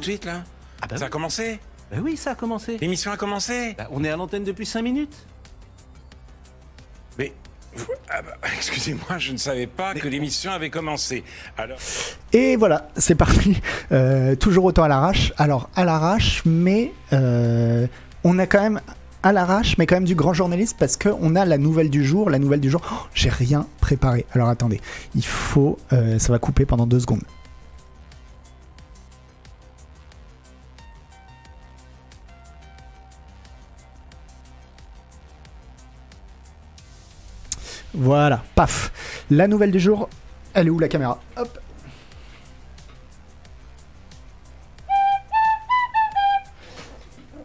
de suite là Ah bah Ça a commencé Bah oui, ça a commencé. L'émission a commencé Bah, on est à l'antenne depuis 5 minutes. Mais. ah bah, Excusez-moi, je ne savais pas que l'émission avait commencé. Alors. Et voilà, c'est parti. Euh, toujours autant à l'arrache. Alors, à l'arrache, mais euh, on a quand même à l'arrache, mais quand même du grand journaliste parce qu'on a la nouvelle du jour. La nouvelle du jour, Oh, j'ai rien préparé. Alors attendez, il faut. euh, ça va couper pendant deux secondes. Voilà, paf. La nouvelle du jour, elle est où la caméra Hop.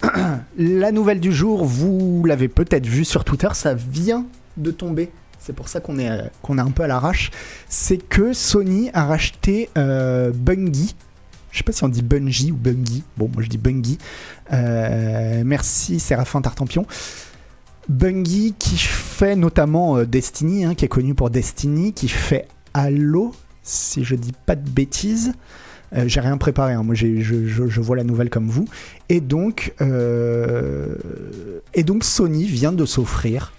La nouvelle du jour, vous l'avez peut-être vu sur Twitter, ça vient de tomber. C'est pour ça qu'on est, euh, est un peu à l'arrache. C'est que Sony a racheté euh, Bungie. Je sais pas si on dit Bungie ou Bungie. Bon, moi je dis Bungie. Euh, merci Séraphin Tartampion. Bungie qui fait notamment euh, Destiny, hein, qui est connu pour Destiny, qui fait Halo, si je dis pas de bêtises. Euh, j'ai rien préparé, hein, moi je, vois la nouvelle comme vous. Et donc, euh, Sony vient de s'offrir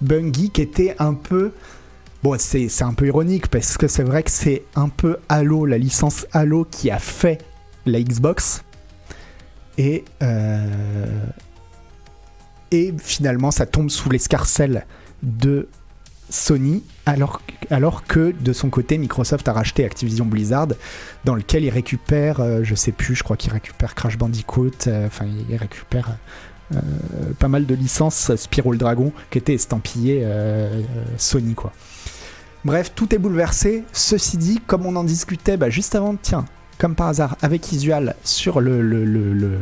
Bungie qui était un peu... Bon, c'est un peu ironique parce que c'est vrai que c'est un peu Halo, la licence Halo qui a fait la Xbox. Et, euh, et finalement, ça tombe sous l'escarcelle de Sony, alors, que de son côté, Microsoft a racheté Activision Blizzard, dans lequel il récupère, euh, je sais plus, je crois qu'il récupère Crash Bandicoot, euh, enfin, il récupère euh, pas mal de licences, Spyro le Dragon, qui était estampillé euh, euh, Sony, quoi. Bref, tout est bouleversé. Ceci dit, comme on en discutait bah, juste avant, tiens, comme par hasard, avec Isual sur le,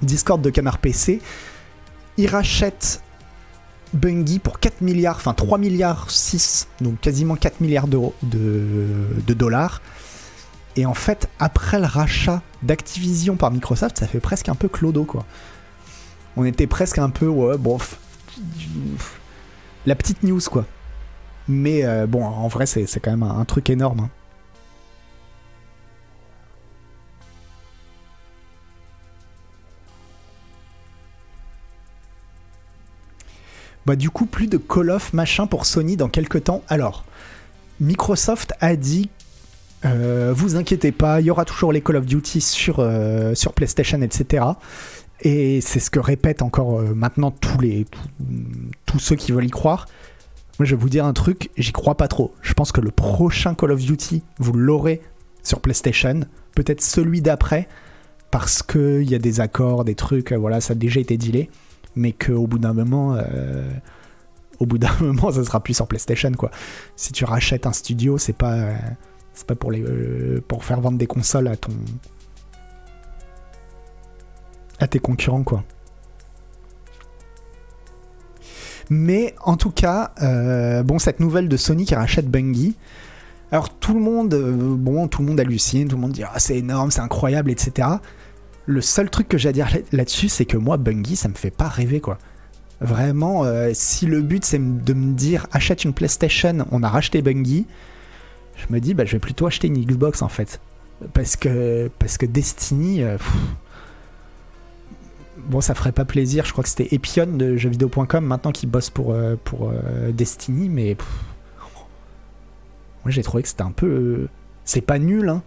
Discord de Canard PC, il rachète Bungie pour 4 milliards, enfin 3 milliards 6, donc quasiment 4 milliards de, dollars. Et en fait, après le rachat d'Activision par Microsoft, ça fait presque un peu clodo, quoi. On était presque un peu, ouais, bon, la petite news, quoi. Mais euh, bon, en vrai, c'est quand même un, un truc énorme. hein. Bah du coup, plus de Call of machin pour Sony dans quelques temps. Alors, Microsoft a dit, euh, vous inquiétez pas, il y aura toujours les Call of Duty sur, euh, sur PlayStation, etc. Et c'est ce que répètent encore euh, maintenant tous, les, tous, ceux qui veulent y croire. Moi, je vais vous dire un truc, j'y crois pas trop. Je pense que le prochain Call of Duty, vous l'aurez sur PlayStation, peut-être celui d'après, parce qu'il y a des accords, des trucs, voilà, ça a déjà été dealé mais qu'au bout d'un moment, euh, au bout d'un moment, ça sera plus sur PlayStation quoi. Si tu rachètes un studio, c'est pas, euh, c'est pas pour les, euh, pour faire vendre des consoles à ton, à tes concurrents quoi. Mais en tout cas, bon, cette nouvelle de Sony qui rachète Bungie. Alors tout le monde, bon, tout le monde hallucine, tout le monde dit ah c'est énorme, c'est incroyable, etc. Le seul truc que j'ai à dire là- là-dessus, c'est que moi, Bungie, ça me fait pas rêver, quoi. Vraiment, euh, si le but c'est de me dire achète une PlayStation, on a racheté Bungie, je me dis bah je vais plutôt acheter une Xbox en fait, parce que parce que Destiny, euh, bon ça ferait pas plaisir. Je crois que c'était Epion de jeuxvideo.com maintenant qui bosse pour euh, Destiny, mais moi j'ai trouvé que c'était un peu, c'est pas nul hein,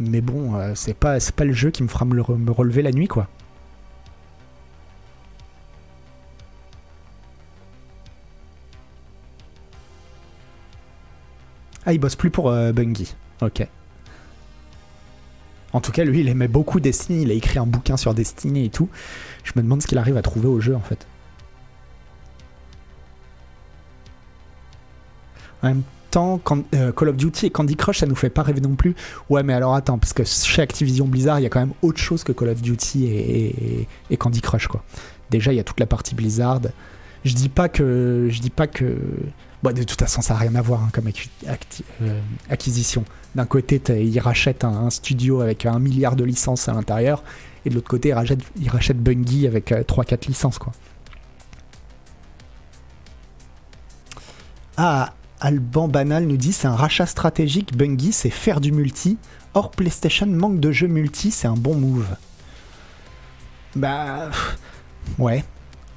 mais bon, euh, c'est pas, pas le jeu qui me fera me, le re- me relever la nuit, quoi. Ah, il bosse plus pour euh, Bungie. Ok. En tout cas, lui, il aimait beaucoup Destiny. Il a écrit un bouquin sur Destiny et tout. Je me demande ce qu'il arrive à trouver au jeu, en fait. En euh, Call of Duty et Candy Crush, ça nous fait pas rêver non plus. Ouais, mais alors attends, parce que chez Activision Blizzard, il y a quand même autre chose que Call of Duty et, Candy Crush, quoi. Déjà, il y a toute la partie Blizzard. Je dis pas que, je dis pas que, bon, de toute façon, ça n'a rien à voir hein, comme euh, acquisition. D'un côté, ils rachètent un, studio avec un milliard de licences à l'intérieur, et de l'autre côté, ils rachètent, Bungie avec 3-4 licences, quoi. Ah, Alban Banal nous dit c'est un rachat stratégique. Bungie, c'est faire du multi. Or, PlayStation manque de jeux multi, c'est un bon move. Bah. Ouais.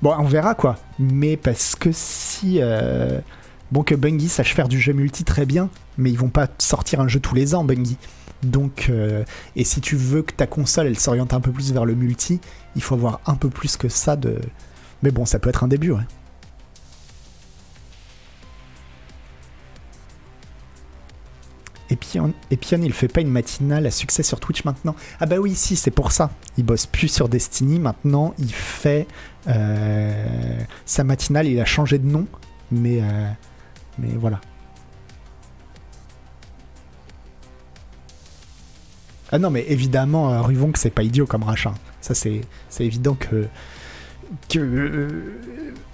Bon, on verra quoi. Mais parce que si. Euh, bon, que Bungie sache faire du jeu multi très bien, mais ils vont pas sortir un jeu tous les ans, Bungie. Donc, euh, et si tu veux que ta console elle s'oriente un peu plus vers le multi, il faut avoir un peu plus que ça de. Mais bon, ça peut être un début, ouais. Et Pion, et Pion, il fait pas une matinale à succès sur Twitch maintenant Ah bah oui, si, c'est pour ça. Il bosse plus sur Destiny, maintenant il fait euh, sa matinale, il a changé de nom, mais, euh, mais voilà. Ah non, mais évidemment, euh, Ruvon, que c'est pas idiot comme rachat. Ça, c'est évident que. que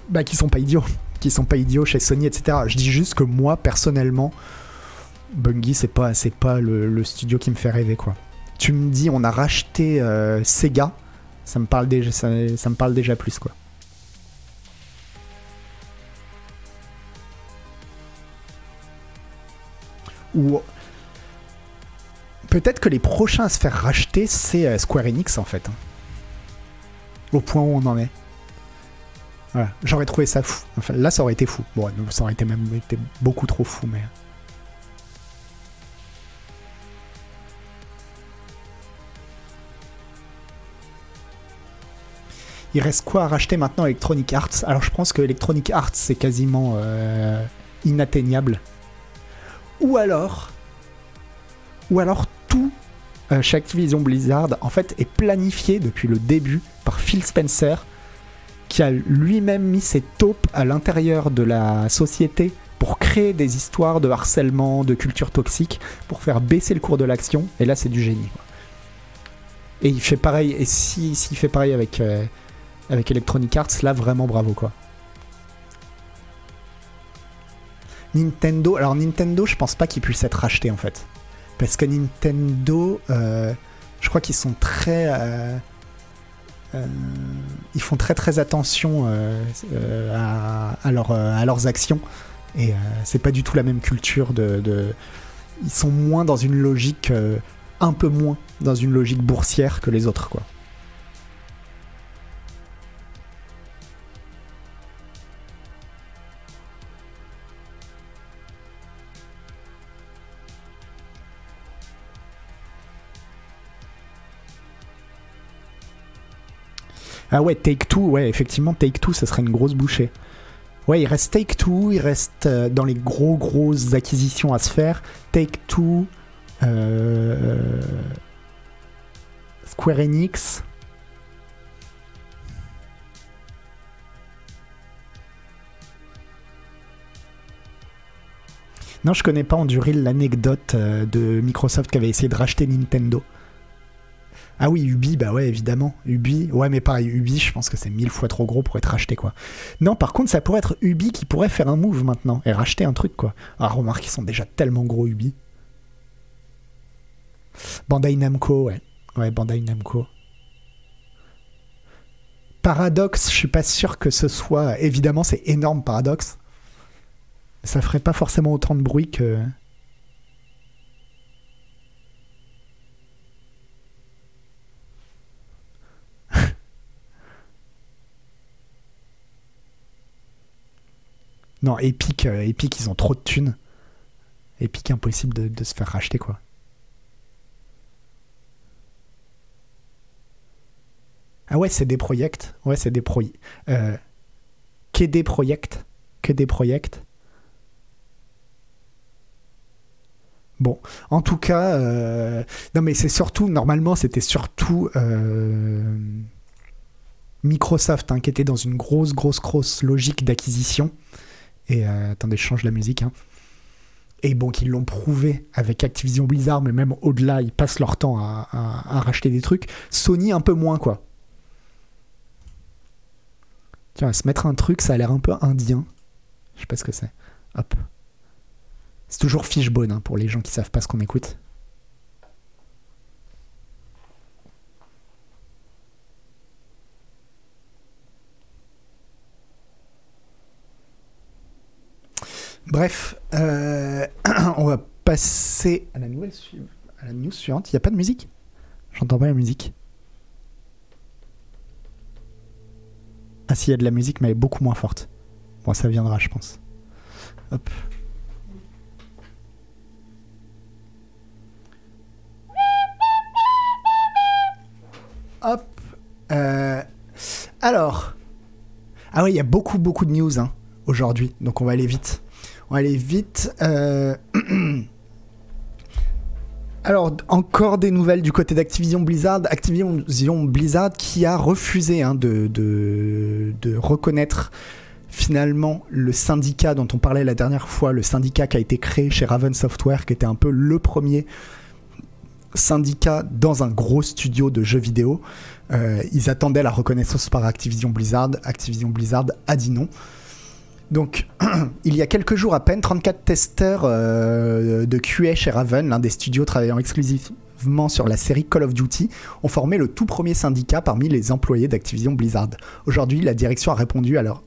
bah, qu'ils sont pas idiots. Qu'ils sont pas idiots chez Sony, etc. Je dis juste que moi, personnellement, Bungie, c'est pas, c'est pas le, studio qui me fait rêver, quoi. Tu me dis, on a racheté euh, Sega, ça me, parle déjà, plus, quoi. Ou peut-être que les prochains à se faire racheter, c'est euh, Square Enix en fait. Hein. Au point où on en est. Voilà, j'aurais trouvé ça fou. Enfin, là, ça aurait été fou. Bon, ça aurait été même été beaucoup trop fou, mais. Il reste quoi à racheter maintenant Electronic Arts? Alors je pense que Electronic Arts c'est quasiment euh, inatteignable. Ou alors, ou alors tout euh, chez Activision Blizzard en fait est planifié depuis le début par Phil Spencer qui a lui-même mis ses taupes à l'intérieur de la société pour créer des histoires de harcèlement, de culture toxique, pour faire baisser le cours de l'action. Et là, c'est du génie. Et il fait pareil. Et s'il si, fait pareil avec, euh, avec Electronic Arts, là, vraiment bravo, quoi. Nintendo. Alors, Nintendo, je pense pas qu'il puisse être racheté, en fait. Parce que Nintendo, euh, je crois qu'ils sont très. Euh, euh, ils font très très attention à, leurs actions. Et c'est pas du tout la même culture de, Ils sont moins dans une logique. un peu moins dans une logique boursière que les autres, quoi. Ah ouais, Take Two, ouais, effectivement, Take Two, ça serait une grosse bouchée. Ouais, il reste Take Two, il reste euh, dans les gros grosses acquisitions à se faire. Take Two, euh, Square Enix. Non, je connais pas en duril l'anecdote euh, de Microsoft qui avait essayé de racheter Nintendo. Ah oui, Ubi, bah ouais, évidemment. Ubi, ouais, mais pareil, Ubi, je pense que c'est mille fois trop gros pour être racheté, quoi. Non, par contre, ça pourrait être Ubi qui pourrait faire un move maintenant et racheter un truc, quoi. Ah, remarque, ils sont déjà tellement gros, Ubi. Bandai Namco, ouais. Ouais, Bandai Namco. Paradox, je suis pas sûr que ce soit. Évidemment, c'est énorme, Paradox. Ça ferait pas forcément autant de bruit que. Non, Epic, euh, Epic, ils ont trop de thunes. Epic, impossible de, se faire racheter, quoi. Ah ouais, c'est des projets. Ouais, c'est des projets. Euh, que des projets. Que des projets. Bon, en tout cas, euh, non mais c'est surtout, normalement, c'était surtout Microsoft hein, qui était dans une grosse, grosse, grosse logique d'acquisition. Et euh, attendez, je change la musique. Hein. Et bon, qu'ils l'ont prouvé avec Activision Blizzard, mais même au-delà, ils passent leur temps à, racheter des trucs. Sony, un peu moins, quoi. Tiens, se mettre un truc, ça a l'air un peu indien. Je sais pas ce que c'est. Hop. C'est toujours fishbone hein, pour les gens qui savent pas ce qu'on écoute. Bref, euh, on va passer à la, nouvelle à la news suivante. Il n'y a pas de musique? J'entends pas la musique. Ah si, y a de la musique, mais elle est beaucoup moins forte. Bon, ça viendra, je pense. Hop. Hop. Euh, alors. Ah oui, il y a beaucoup, beaucoup de news hein, aujourd'hui, donc on va aller vite. On va aller vite. euh, Alors, encore des nouvelles du côté d'Activision Blizzard. Activision Blizzard qui a refusé hein, de, reconnaître finalement le syndicat dont on parlait la dernière fois, le syndicat qui a été créé chez Raven Software, qui était un peu le premier syndicat dans un gros studio de jeux vidéo. Euh, ils attendaient la reconnaissance par Activision Blizzard. Activision Blizzard a dit non. Donc, il y a quelques jours à peine, 34 testeurs euh, de QA chez Raven, l'un des studios travaillant sur la série Call of Duty, ont formé le tout premier syndicat parmi les employés d'Activision Blizzard. Aujourd'hui, la direction a répondu à leur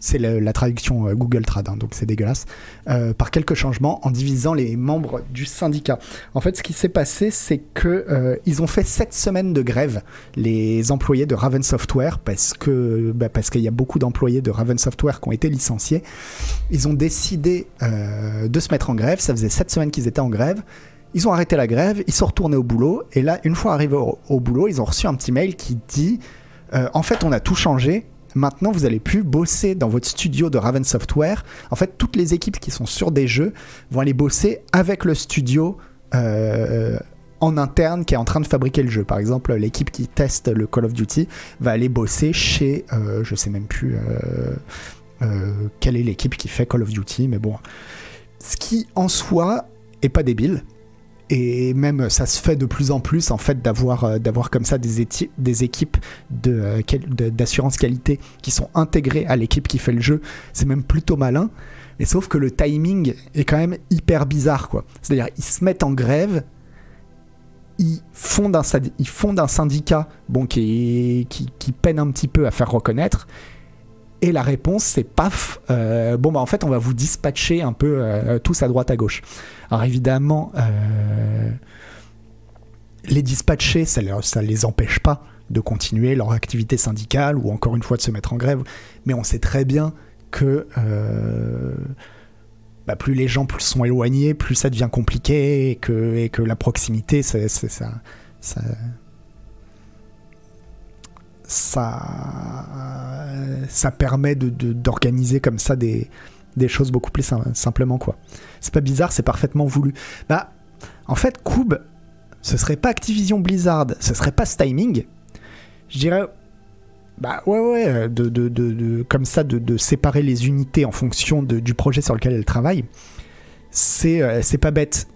c'est la traduction euh, Google Trad, hein, donc c'est dégueulasse, euh, par quelques changements en divisant les membres du syndicat. En fait, ce qui s'est passé, c'est que euh, ils ont fait 7 semaines de grève, les employés de Raven Software, parce que bah, parce qu'il y a beaucoup d'employés de Raven Software qui ont été licenciés. Ils ont décidé de se mettre en grève. Ça faisait 7 semaines qu'ils étaient en grève. Ils ont arrêté la grève, ils sont retournés au boulot, et là, une fois arrivés au, boulot, ils ont reçu un petit mail qui dit euh, En fait, on a tout changé. Maintenant, vous allez plus bosser dans votre studio de Raven Software. En fait, toutes les équipes qui sont sur des jeux vont aller bosser avec le studio euh, en interne qui est en train de fabriquer le jeu. Par exemple, l'équipe qui teste le Call of Duty va aller bosser chez, euh, je sais même plus euh, quelle est l'équipe qui fait Call of Duty, mais bon, ce qui en soi est pas débile. Et même ça se fait de plus en plus en fait d'avoir euh, d'avoir comme ça des, des équipes euh, de- d'assurance qualité qui sont intégrées à l'équipe qui fait le jeu. C'est même plutôt malin. Mais sauf que le timing est quand même hyper bizarre quoi. C'est-à-dire ils se mettent en grève, ils fondent un, ils fondent un syndicat bon, qui, qui, peine un petit peu à faire reconnaître. Et la réponse, c'est paf, euh, bon, bah en fait, on va vous dispatcher un peu tous à droite à gauche. Alors évidemment, euh, les dispatcher, ça, ça les empêche pas de continuer leur activité syndicale ou encore une fois de se mettre en grève. Mais on sait très bien que euh, bah, plus les gens sont éloignés, plus ça devient compliqué et que, la proximité, ça, ça, permet d'organiser comme ça des, des choses beaucoup plus sim- simplement quoi. C'est pas bizarre, c'est parfaitement voulu. Bah, en fait, Cube, ce serait pas Activision Blizzard, ce serait pas ce timing. Je dirais, bah ouais ouais, euh, de, de, de, comme ça, de, séparer les unités en fonction du projet sur lequel elles travaillent, c'est euh, c'est pas bête.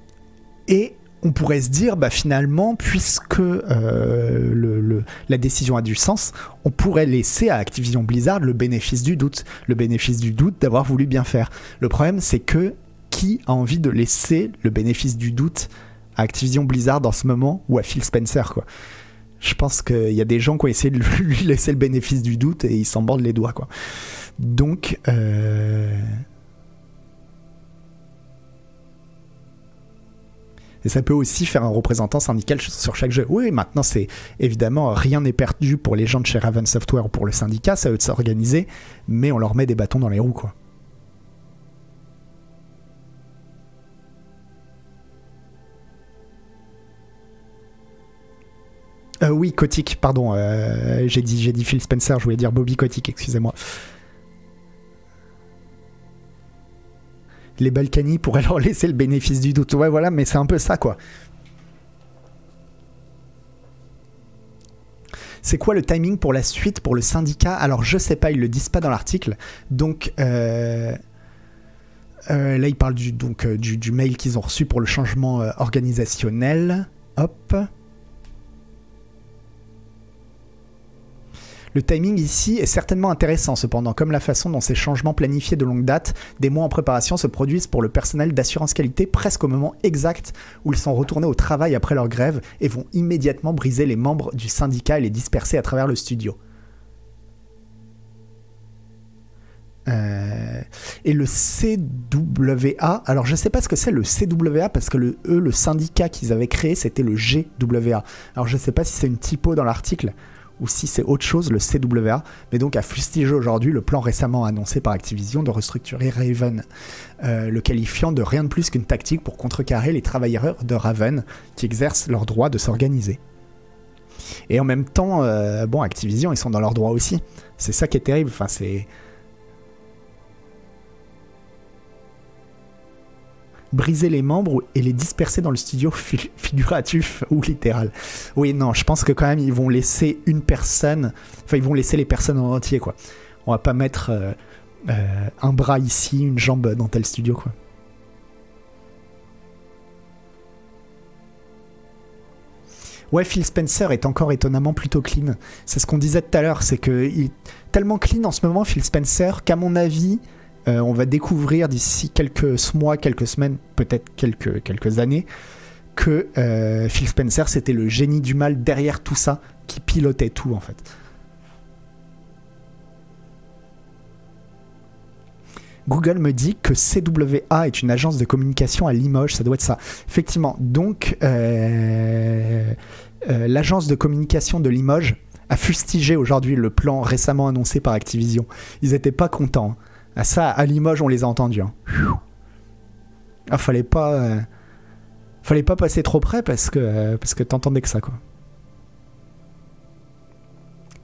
Et on pourrait se dire, bah finalement, puisque euh, la décision a du sens, on pourrait laisser à Activision Blizzard le bénéfice du doute, le bénéfice du doute d'avoir voulu bien faire. Le problème, c'est que qui a envie de laisser le bénéfice du doute à Activision Blizzard en ce moment ou à Phil Spencer, quoi? Je pense qu'il y a des gens qui ont essayé de lui laisser le bénéfice du doute et ils s'en bordent les doigts, quoi. Donc, euh, Et ça peut aussi faire un représentant syndical sur chaque jeu. Oui, maintenant, c'est évidemment, rien n'est perdu pour les gens de chez Raven Software ou pour le syndicat, à eux de s'organiser, mais on leur met des bâtons dans les roues, quoi. Euh, oui, Kotick, pardon, euh, j'ai dit, dit Phil Spencer, je voulais dire Bobby Kotick, excusez-moi. Les Balkany pourraient leur laisser le bénéfice du doute. Ouais, voilà, mais c'est un peu ça, quoi. C'est quoi le timing pour la suite, pour le syndicat? Alors, je sais pas, ils le disent pas dans l'article. Donc, euh, euh, là, ils parlent du, donc, euh, du, mail qu'ils ont reçu pour le changement organisationnel. Hop. Le timing ici est certainement intéressant cependant, comme la façon dont ces changements planifiés de longue date, des mois en préparation, se produisent pour le personnel d'assurance qualité presque au moment exact où ils sont retournés au travail après leur grève et vont immédiatement briser les membres du syndicat et les disperser à travers le studio. Euh, et le CWA, alors je sais pas ce que c'est le CWA parce que le, eux, le syndicat qu'ils avaient créé, c'était le GWA. Alors je sais pas si c'est une typo dans l'article ou si c'est autre chose, le CWA, mais donc a fustigé aujourd'hui le plan récemment annoncé par Activision de restructurer Raven, euh, le qualifiant de rien de plus qu'une tactique pour contrecarrer les travailleurs de Raven qui exercent leur droit de s'organiser. Et en même temps, euh, bon, Activision, ils sont dans leur droit aussi. C'est ça qui est terrible. Enfin, c'est. Briser les membres et les disperser dans le studio figuratif ou littéral. Oui, non, je pense que quand même ils vont laisser une personne, enfin ils vont laisser les personnes en entier quoi. On va pas mettre euh, euh, un bras ici, une jambe dans tel studio quoi. Ouais, Phil Spencer est encore étonnamment plutôt clean. C'est ce qu'on disait tout à l'heure, c'est que il est tellement clean en ce moment, Phil Spencer, qu'à mon avis, euh, on va découvrir d'ici quelques mois, quelques semaines, peut-être quelques, années, que euh, Phil Spencer, c'était le génie du mal derrière tout ça, qui pilotait tout en fait. Google me dit que CWA est une agence de communication à Limoges, ça doit être ça. Effectivement, donc euh, l'agence de communication de Limoges a fustigé aujourd'hui le plan récemment annoncé par Activision. Ils n'étaient pas contents. À ça, à Limoges, on les a entendus. Hein. Ah, fallait pas, euh, fallait pas passer trop près parce que parce que t'entendais que ça quoi.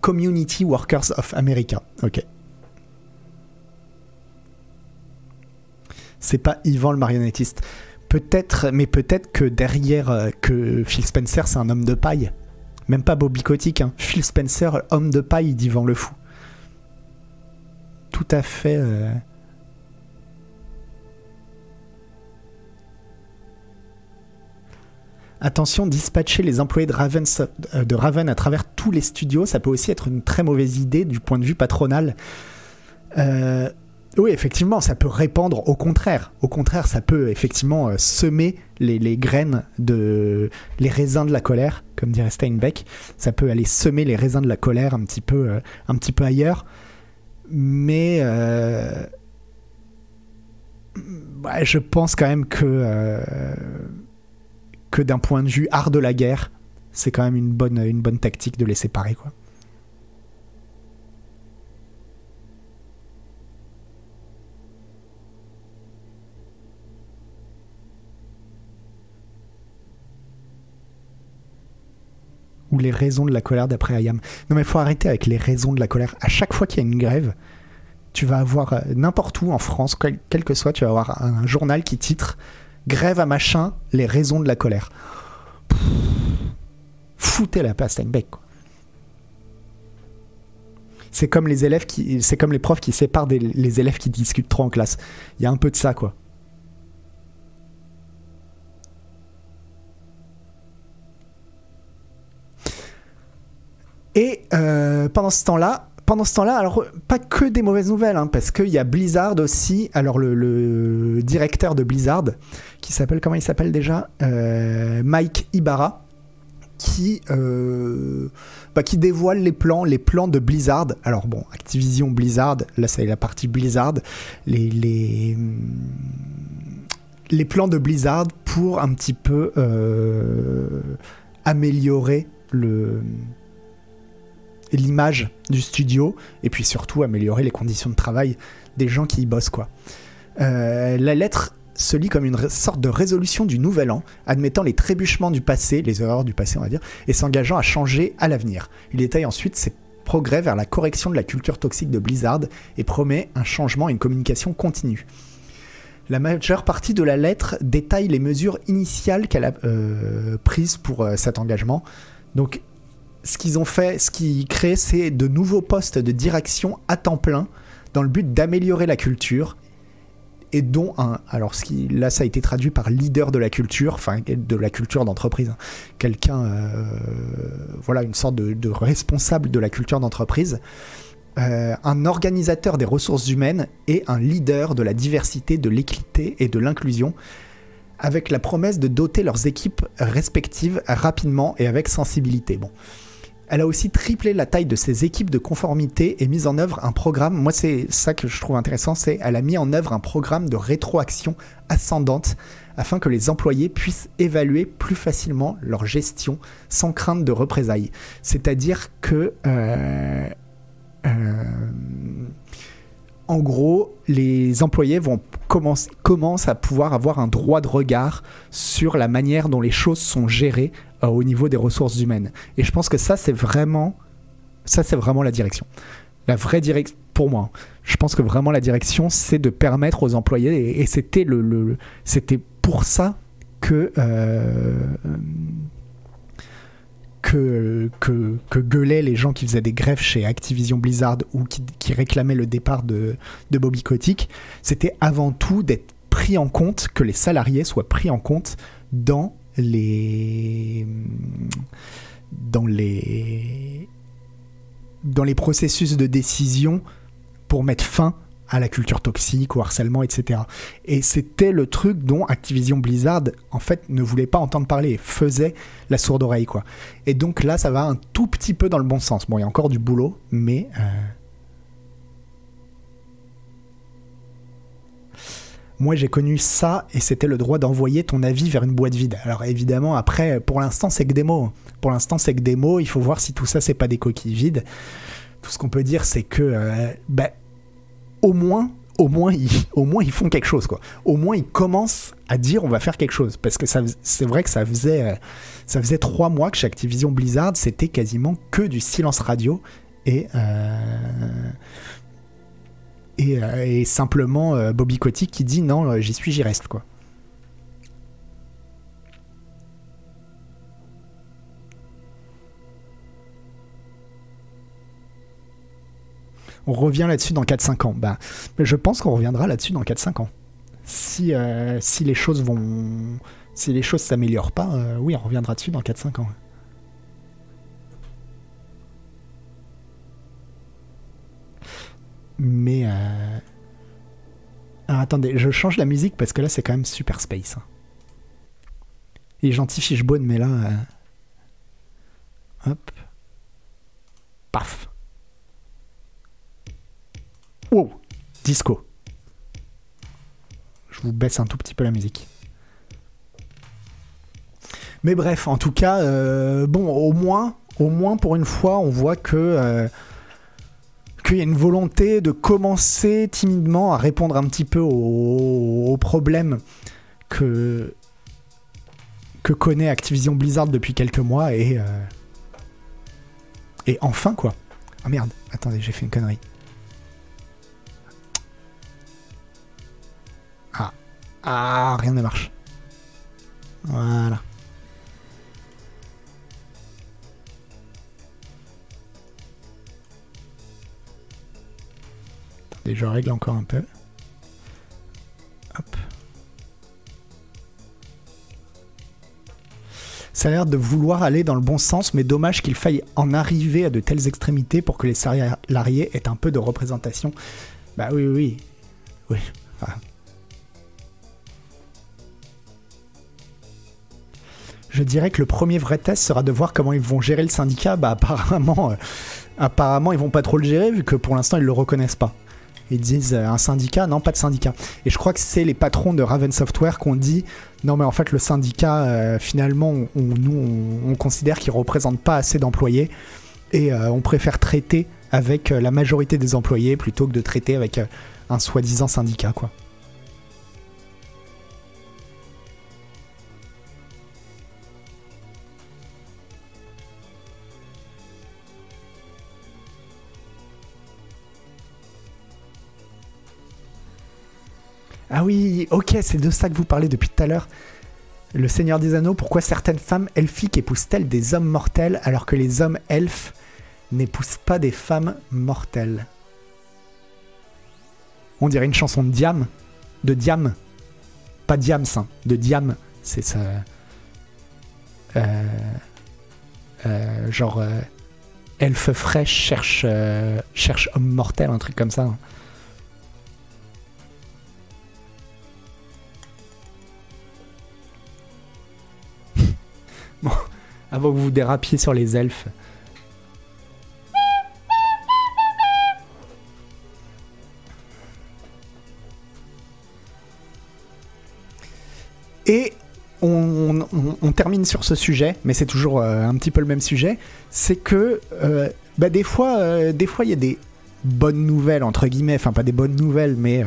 Community Workers of America. Ok. c'est pas Yvan le marionnettiste. Peut-être, mais peut-être que derrière euh, que Phil Spencer, c'est un homme de paille. Même pas Bobby Kotick, hein. Phil Spencer, homme de paille d'Yvan le fou. Tout à fait. Euh, Attention, dispatcher les employés de Raven, euh, de Raven à travers tous les studios, ça peut aussi être une très mauvaise idée du point de vue patronal. Euh, oui, effectivement, ça peut répandre au contraire. Au contraire, ça peut effectivement semer les, graines de. les raisins de la colère, comme dirait Steinbeck. Ça peut aller semer les raisins de la colère un petit peu, un petit peu ailleurs. Mais. Euh, je pense quand même que. que d'un point de vue art de la guerre, c'est quand même une bonne, une bonne tactique de les séparer, quoi. Ou les raisons de la colère d'après Ayam. Non mais il faut arrêter avec les raisons de la colère. À chaque fois qu'il y a une grève, tu vas avoir euh, n'importe où en France, quel, que soit, tu vas avoir un, journal qui titre Grève à machin, les raisons de la colère. foutez la passe Steinbeck. C'est comme c'est comme les profs qui séparent les élèves qui discutent trop en classe. Il y a un peu de ça, quoi. Et euh, pendant ce temps-là, pendant ce temps-là, alors pas que des mauvaises nouvelles, hein, parce qu'il y a Blizzard aussi. Alors le, directeur de Blizzard, qui s'appelle comment il s'appelle déjà, euh, Mike Ibarra, qui euh, bah, qui dévoile les plans, les plans de Blizzard. Alors bon, Activision Blizzard, là c'est la partie Blizzard, les, les les plans de Blizzard pour un petit peu améliorer le l'image du studio et puis surtout améliorer les conditions de travail des gens qui y bossent quoi. Euh, la lettre se lit comme une sorte de résolution du nouvel an, admettant les trébuchements du passé, les erreurs du passé on va dire, et s'engageant à changer à l'avenir. Il détaille ensuite ses progrès vers la correction de la culture toxique de Blizzard et promet un changement et une communication continue. La majeure partie de la lettre détaille les mesures initiales qu'elle a euh, prises pour euh, cet engagement. Donc ce qu'ils ont fait, ce qu'ils créent, c'est de nouveaux postes de direction à temps plein dans le but d'améliorer la culture et dont un, alors là ça a été traduit par leader de la culture, enfin de la culture d'entreprise, hein. quelqu'un, euh, voilà, une sorte de, responsable de la culture d'entreprise, euh, un organisateur des ressources humaines et un leader de la diversité, de l'équité et de l'inclusion, avec la promesse de doter leurs équipes respectives rapidement et avec sensibilité. Bon. Elle a aussi triplé la taille de ses équipes de conformité et mis en œuvre un programme. Moi, c'est ça que je trouve intéressant, c'est elle a mis en œuvre un programme de rétroaction ascendante afin que les employés puissent évaluer plus facilement leur gestion sans crainte de représailles. C'est-à-dire que euh, euh, en gros, les employés vont commencer, commencent à pouvoir avoir un droit de regard sur la manière dont les choses sont gérées euh, au niveau des ressources humaines. Et je pense que ça, c'est vraiment, ça, c'est vraiment la direction. La vraie direction, pour moi, je pense que vraiment la direction, c'est de permettre aux employés, et, c'était le c'était pour ça que euh, que, que, que, gueulaient les gens qui faisaient des grèves chez Activision Blizzard ou qui, qui réclamaient le départ de, de Bobby Kotick, c'était avant tout d'être pris en compte, que les salariés soient pris en compte dans les dans les dans les processus de décision pour mettre fin à la culture toxique, au harcèlement, etc. Et c'était le truc dont Activision Blizzard, en fait, ne voulait pas entendre parler, faisait la sourde oreille, quoi. Et donc là, ça va un tout petit peu dans le bon sens. Bon, il y a encore du boulot, mais... Euh, moi, j'ai connu ça, et c'était le droit d'envoyer ton avis vers une boîte vide. Alors évidemment, après, pour l'instant, c'est que des mots. Pour l'instant, c'est que des mots. Il faut voir si tout ça, c'est pas des coquilles vides. Tout ce qu'on peut dire, c'est que... Euh, bah, au moins, au moins, ils, au moins ils font quelque chose, quoi. Au moins, ils commencent à dire on va faire quelque chose. Parce que c'est vrai que ça faisait, euh, ça faisait trois mois que chez Activision Blizzard, c'était quasiment que du silence radio et. Euh, et, euh, et, simplement Bobby Kotick qui dit non, j'y suis, j'y reste, quoi. on revient là-dessus dans 4-5 ans. Bah, je pense qu'on reviendra là-dessus dans 4-5 ans. Si, euh, les choses vont. Si les choses s'améliorent pas, euh, oui, on reviendra dessus dans 4-5 ans. Mais. Euh... Alors attendez, je change la musique parce que là c'est quand même super space. Hein. Il gentil Fishbone, mais là. Euh, hop. Paf. Wow, disco. Je vous baisse un tout petit peu la musique. Mais bref, en tout cas, euh, bon, au moins, au moins pour une fois, on voit que euh, qu'il y a une volonté de commencer timidement à répondre un petit peu aux, problèmes que que connaît Activision Blizzard depuis quelques mois et euh, et enfin quoi. Ah merde, attendez, j'ai fait une connerie. Ah, rien ne marche. Voilà. Attendez, je règle encore un peu. Hop. Ça a l'air de vouloir aller dans le bon sens, mais dommage qu'il faille en arriver à de telles extrémités pour que les salariés aient un peu de représentation. Bah oui, oui, oui. oui. je dirais que le premier vrai test sera de voir comment ils vont gérer le syndicat. Bah apparemment, euh, apparemment ils vont pas trop le gérer vu que pour l'instant ils le reconnaissent pas. Ils disent euh, un syndicat, non pas de syndicat. Et je crois que c'est les patrons de Raven Software qui ont dit non mais en fait le syndicat euh, finalement on, nous on, considère qu'il représente pas assez d'employés et on préfère traiter avec la majorité des employés plutôt que de traiter avec un soi-disant syndicat quoi. Ah oui, ok, c'est de ça que vous parlez depuis tout à l'heure. Le Seigneur des Anneaux, pourquoi certaines femmes elfiques épousent-elles des hommes mortels alors que les hommes elfes n'épousent pas des femmes mortelles? On dirait une chanson de Diam. De Diam. Pas Diams, hein, de Diam. C'est ça. Euh, euh, genre. Euh, elfe fraîche cherche, cherche homme mortel, un truc comme ça. Hein. Avant que vous dérapiez sur les elfes. Et on, termine sur ce sujet, mais c'est toujours euh, un petit peu le même sujet, c'est que euh, bah, des fois, euh, des fois il y a des bonnes nouvelles entre guillemets, enfin pas des bonnes nouvelles, mais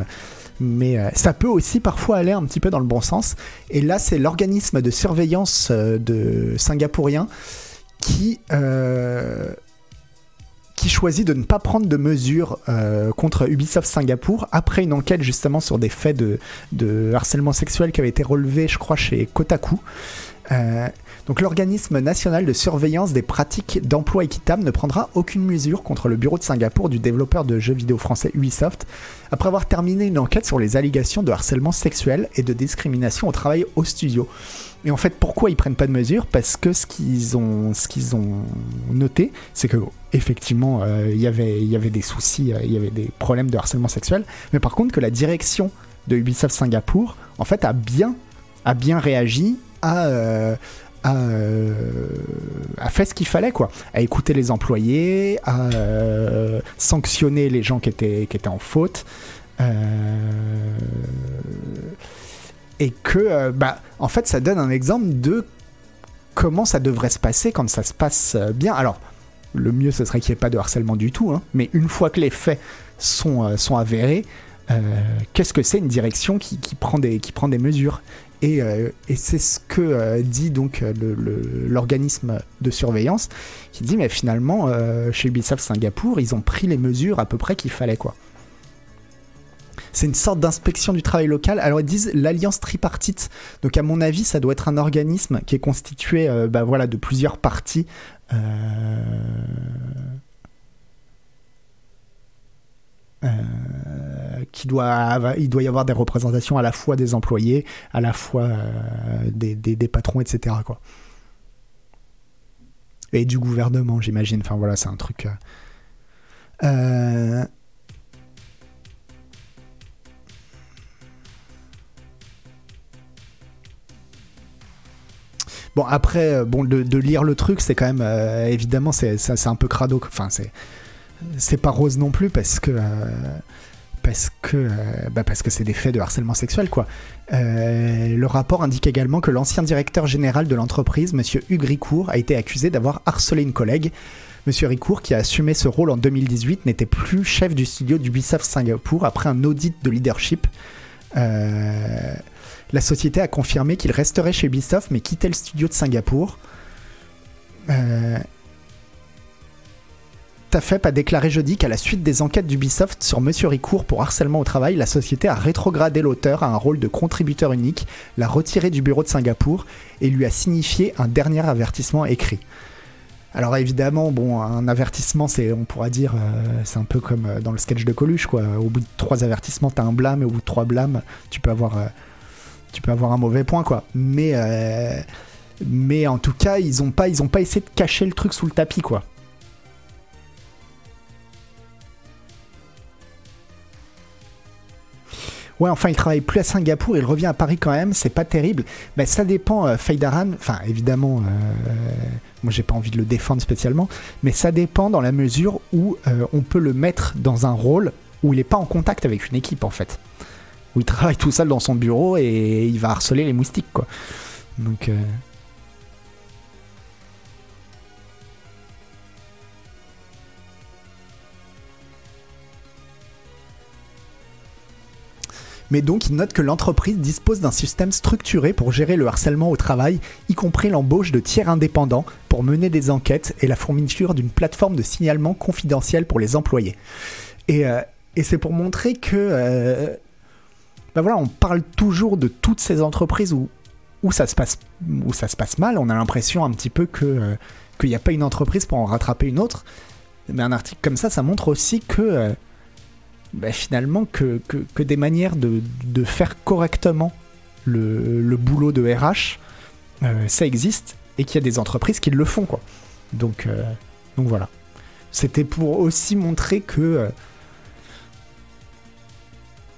mais euh, ça peut aussi parfois aller un petit peu dans le bon sens. Et là, c'est l'organisme de surveillance euh, de singapourien qui euh, qui choisit de ne pas prendre de mesures contre Ubisoft Singapour après une enquête justement sur des faits de, de harcèlement sexuel qui avait été relevé, je crois, chez Kotaku. Donc l'organisme national de surveillance des pratiques d'emploi équitable ne prendra aucune mesure contre le bureau de Singapour du développeur de jeux vidéo français Ubisoft après avoir terminé une enquête sur les allégations de harcèlement sexuel et de discrimination au travail au studio. Et en fait, pourquoi ils prennent pas de mesures Parce que ce qu'ils ont, ce qu'ils ont noté, c'est que effectivement, euh, il y avait, il y avait des soucis, euh, il y avait des problèmes de harcèlement sexuel, mais par contre que la direction de Ubisoft Singapour, en fait, a bien, a bien réagi, a, euh, a, euh, a fait ce qu'il fallait, quoi, a écouté les employés, a euh, sanctionné les gens qui étaient, qui étaient en faute. Euh, et que, bah, en fait, ça donne un exemple de comment ça devrait se passer quand ça se passe bien. Alors, le mieux, ce serait qu'il n'y ait pas de harcèlement du tout, hein, mais une fois que les faits sont, sont avérés, qu'est-ce que c'est une direction qui, qui prend, des, qui prend des mesures? Et, euh, et c'est ce que euh, dit donc euh, l'organisme de surveillance qui dit mais finalement chez Ubisoft Singapour ils ont pris les mesures à peu près qu'il fallait quoi. C'est une sorte d'inspection du travail local. Alors ils disent l'alliance tripartite. Donc à mon avis, ça doit être un organisme qui est constitué bah, voilà, de plusieurs parties. Euh, qui doit, il doit y avoir des représentations à la fois des employés, à la fois euh, des, des- patrons, etc. Et du gouvernement, j'imagine. Enfin voilà, c'est un truc. euh, Bon après, bon de, de lire le truc, c'est quand même évidemment c'est un peu crado. Enfin c'est c'est pas rose non plus parce que euh, parce que euh, bah, parce que c'est des faits de harcèlement sexuel quoi. Euh, le rapport indique également que l'ancien directeur général de l'entreprise, Monsieur Hugues Ricourt, a été accusé d'avoir harcelé une collègue. Monsieur Ricourt, qui a assumé ce rôle en 2018, n'était plus chef du studio d'Ubisoft Singapour après un audit de leadership. La société a confirmé qu'il resterait chez Ubisoft mais quittait le studio de Singapour. Euh, TAFEP a déclaré jeudi qu'à la suite des enquêtes d'Ubisoft sur Monsieur Ricourt pour harcèlement au travail, la société a rétrogradé l'auteur à un rôle de contributeur unique, l'a retiré du bureau de Singapour et lui a signifié un dernier avertissement écrit. Alors évidemment, bon, un avertissement, c'est, on pourra dire, euh, c'est un peu comme euh, dans le sketch de Coluche, quoi. Au bout de trois avertissements, t'as un blâme, et au bout de trois blâmes, tu peux avoir, euh, un mauvais point, quoi. Mais, mais en tout cas, ils ont pas, ils ont pas essayé de cacher le truc sous le tapis, quoi. Ouais, enfin, il travaille plus à Singapour, il revient à Paris quand même, c'est pas terrible. Ben, ça dépend, euh, enfin, évidemment, euh, moi j'ai pas envie de le défendre spécialement, mais ça dépend dans la mesure où euh, on peut le mettre dans un rôle où il est pas en contact avec une équipe, en fait. Où il travaille tout seul dans son bureau et il va harceler les moustiques, quoi. Donc. Mais donc, il note que l'entreprise dispose d'un système structuré pour gérer le harcèlement au travail, y compris l'embauche de tiers indépendants pour mener des enquêtes et la fourniture d'une plateforme de signalement confidentiel pour les employés. Et, euh, c'est pour montrer que, ben voilà, on parle toujours de toutes ces entreprises où, où, ça, se passe, où ça se passe mal. On a l'impression un petit peu que euh, qu'il n'y a pas une entreprise pour en rattraper une autre. Mais un article comme ça, ça montre aussi que bah, finalement que, des manières de, faire correctement le, le boulot de RH, euh, ça existe et qu'il y a des entreprises qui le font quoi. Donc, euh, voilà. C'était pour aussi montrer que euh,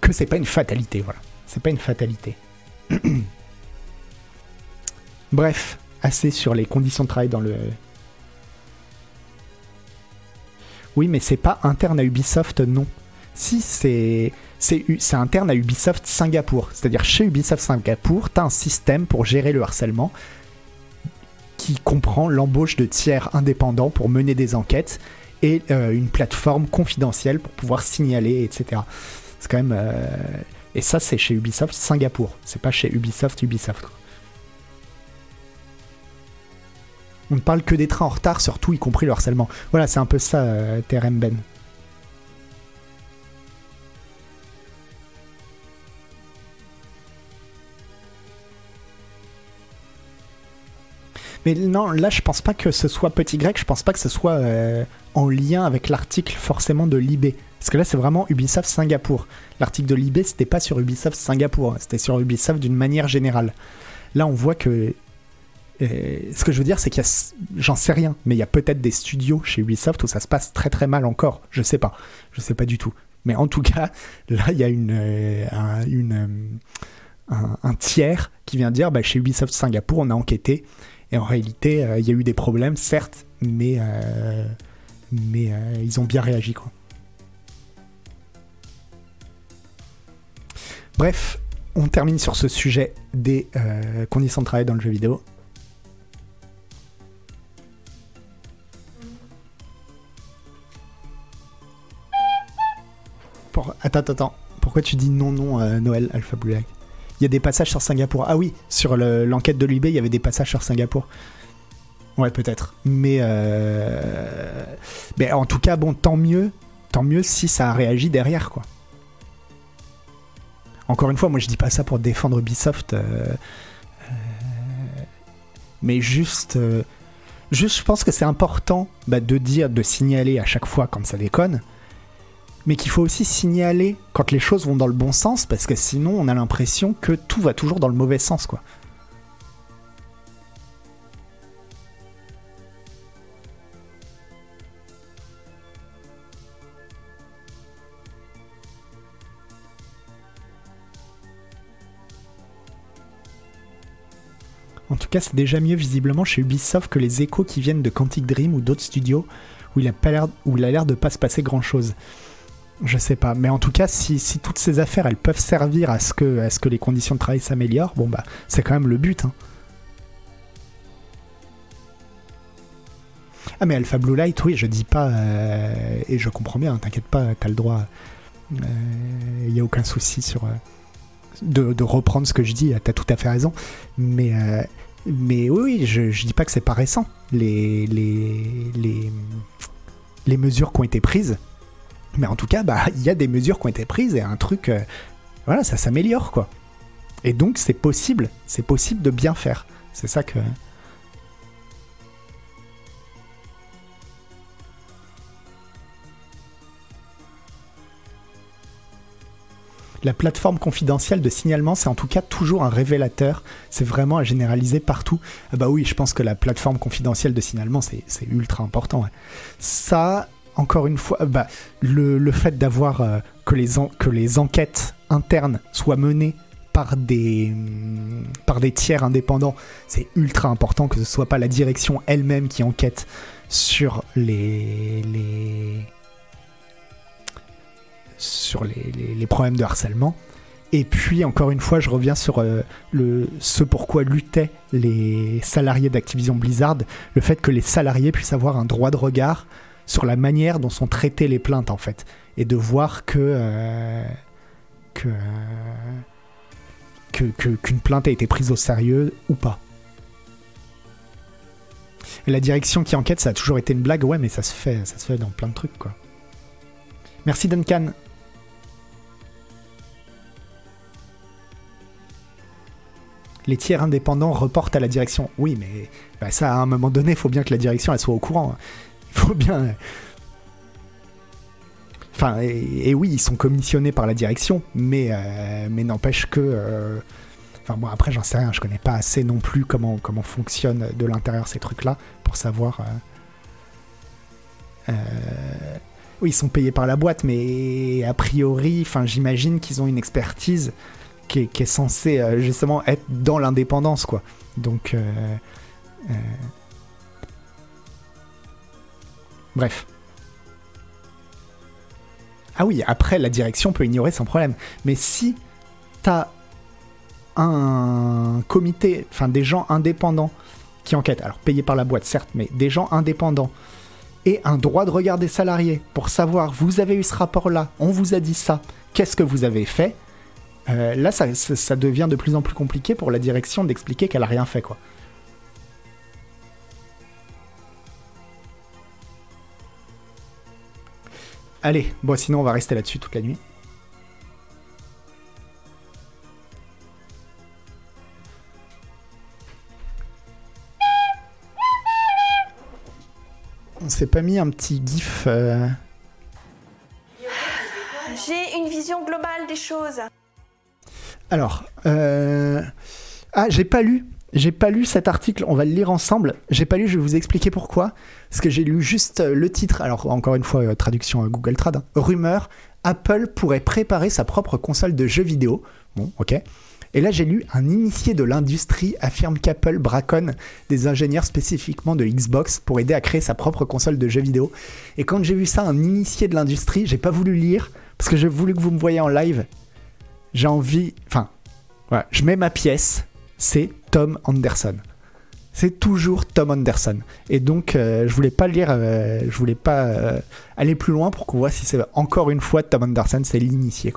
que c'est pas une fatalité, voilà. C'est pas une fatalité. Bref, assez sur les conditions de travail dans le. Oui, mais c'est pas interne à Ubisoft, non Si, c'est c'est interne à Ubisoft Singapour. C'est-à-dire chez Ubisoft Singapour, tu as un système pour gérer le harcèlement qui comprend l'embauche de tiers indépendants pour mener des enquêtes et euh, une plateforme confidentielle pour pouvoir signaler, etc. C'est quand même... euh, Et ça, c'est chez Ubisoft Singapour. C'est pas chez Ubisoft Ubisoft. On ne parle que des trains en retard, surtout y compris le harcèlement. Voilà, c'est un peu ça, euh, TRM Ben. Mais non, là, je pense pas que ce soit Petit Grec, je pense pas que ce soit euh, en lien avec l'article forcément de Libé. Parce que là, c'est vraiment Ubisoft Singapour. L'article de Libé, c'était pas sur Ubisoft Singapour, c'était sur Ubisoft d'une manière générale. Là, on voit que. euh, ce que je veux dire, c'est qu'il y a. J'en sais rien, mais il y a peut-être des studios chez Ubisoft où ça se passe très très mal encore. Je sais pas. Je sais pas du tout. Mais en tout cas, là, il y a une, euh, un tiers qui vient dire bah, chez Ubisoft Singapour, on a enquêté. Et en réalité, euh, il y a eu des problèmes, certes, mais, euh, mais euh, ils ont bien réagi. Quoi. Bref, on termine sur ce sujet des conditions de travail dans le jeu vidéo. Attends, attends, attends. Pourquoi tu dis non, non, euh, Noël Alpha Blue Light Il y a des passages sur Singapour. Ah oui, sur le- l'enquête de l'UB, il y avait des passages sur Singapour. Ouais, peut-être. Mais, euh, mais en tout cas, bon, tant mieux, tant mieux si ça a réagi derrière, quoi. Encore une fois, moi je dis pas ça pour défendre Ubisoft, euh, euh, mais juste, juste, je pense que c'est important bah, de dire, de signaler à chaque fois quand ça déconne, mais qu'il faut aussi signaler quand les choses vont dans le bon sens, parce que sinon on a l'impression que tout va toujours dans le mauvais sens, quoi. En tout cas, c'est déjà mieux visiblement chez Ubisoft que les échos qui viennent de Quantic Dream ou d'autres studios où il a l'air de pas se passer grand chose. Je sais pas, mais en tout cas, si, si toutes ces affaires elles peuvent servir à ce que, à ce que les conditions de travail s'améliorent, bon bah c'est quand même le but. hein. Ah mais Alpha Blue Light, oui, je dis pas, euh, et je comprends bien, hein, t'inquiète pas, t'as le droit, il n'y a aucun souci sur euh, de, de reprendre ce que je dis, t'as tout à fait raison, mais, euh, mais oui, je, je dis pas que c'est pas récent, les, les, les, les mesures qui ont été prises, mais en tout cas, bah, il y a des mesures qui ont été prises et un truc, euh, voilà, ça s'améliore quoi. Et donc c'est possible, c'est possible de bien faire, c'est ça que... La plateforme confidentielle de signalement, c'est en tout cas toujours un révélateur. C'est vraiment à généraliser partout. Ah bah oui, je pense que la plateforme confidentielle de signalement, c'est ultra important. Ça, encore une fois, bah, le, le fait d'avoir euh, que, les que les enquêtes internes soient menées par des, hum, par des tiers indépendants, c'est ultra important que ce soit pas la direction elle-même qui enquête sur les, les, sur les, les- les problèmes de harcèlement. Et puis, encore une fois, je reviens sur euh, le, ce pourquoi luttaient les salariés d'Activision Blizzard, le fait que les salariés puissent avoir un droit de regard sur la manière dont sont traitées les plaintes, en fait. Et de voir que... euh, que euh, que- qu'une plainte a été prise au sérieux ou pas. La direction qui enquête, ça a toujours été une blague, ouais, mais ça se fait, ça se fait dans plein de trucs, quoi. Merci Duncan. Les tiers indépendants reportent à la direction. Oui, mais bah, ça, à un moment donné, il faut bien que la direction elle soit au courant. Il faut bien. Enfin, et, oui, ils sont commissionnés par la direction, mais, euh, n'empêche que. euh, Enfin, bon, après, j'en sais rien, je connais pas assez non plus comment, comment fonctionnent de l'intérieur ces trucs-là pour savoir. euh, euh, oui, ils sont payés par la boîte, mais a priori, enfin, j'imagine qu'ils ont une expertise qui est, qui est censée euh, justement être dans l'indépendance, quoi. Donc. euh, Bref. Ah oui, après, la direction peut ignorer sans problème. Mais si t'as un comité, enfin des gens indépendants qui enquêtent, alors payés par la boîte, certes, mais des gens indépendants et un droit de regard des salariés pour savoir vous avez eu ce rapport-là, on vous a dit ça, qu'est-ce que vous avez fait euh, Là, ça, ça- ça devient de plus en plus compliqué pour la direction d'expliquer qu'elle a rien fait, quoi. Allez, bon, sinon on va rester là-dessus toute la nuit. On s'est pas mis un petit gif. euh, J'ai une vision globale des choses. Alors, euh... ah, j'ai pas lu. J'ai pas lu cet article, on va le lire ensemble. J'ai pas lu, je vais vous expliquer pourquoi. Parce que j'ai lu juste euh, le titre. Alors, encore une fois, euh, traduction à Google Trad. hein. Rumeur Apple pourrait préparer sa propre console de jeux vidéo. Bon, ok. Et là, j'ai lu un initié de l'industrie affirme qu'Apple braconne des ingénieurs spécifiquement de Xbox pour aider à créer sa propre console de jeux vidéo. Et quand j'ai vu ça, un initié de l'industrie, j'ai pas voulu lire parce que j'ai voulu que vous me voyez en live. J'ai envie. Enfin, voilà, je mets ma pièce, c'est Tom Anderson. C'est toujours Tom Anderson. Et donc, euh, je voulais pas lire, euh, je voulais pas euh, aller plus loin pour qu'on voit si c'est encore une fois Tom Anderson, c'est l'initié.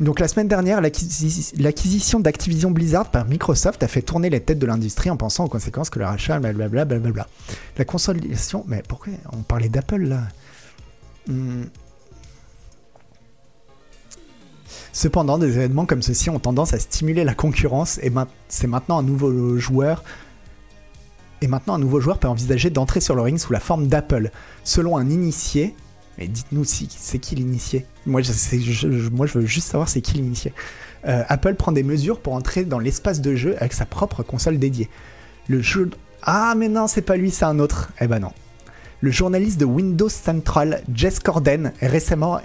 Donc, la semaine dernière, l'acquisi- l'acquisition d'Activision Blizzard par Microsoft a fait tourner les têtes de l'industrie en pensant aux conséquences que le rachat, blablabla, blablabla. La consolidation. Mais pourquoi on parlait d'Apple là? Hmm. Cependant, des événements comme ceci ont tendance à stimuler la concurrence et c'est maintenant un nouveau joueur. Peut envisager d'entrer sur le ring sous la forme d'Apple. Selon un initié, mais dites-nous si c'est qui l'initié? Moi, je, veux juste savoir c'est qui l'initié. Euh, Apple prend des mesures pour entrer dans l'espace de jeu avec sa propre console dédiée. Le. Ah, mais non, c'est pas lui, c'est un autre. Eh ben non. Le journaliste de Windows Central, Jess Corden, est récemment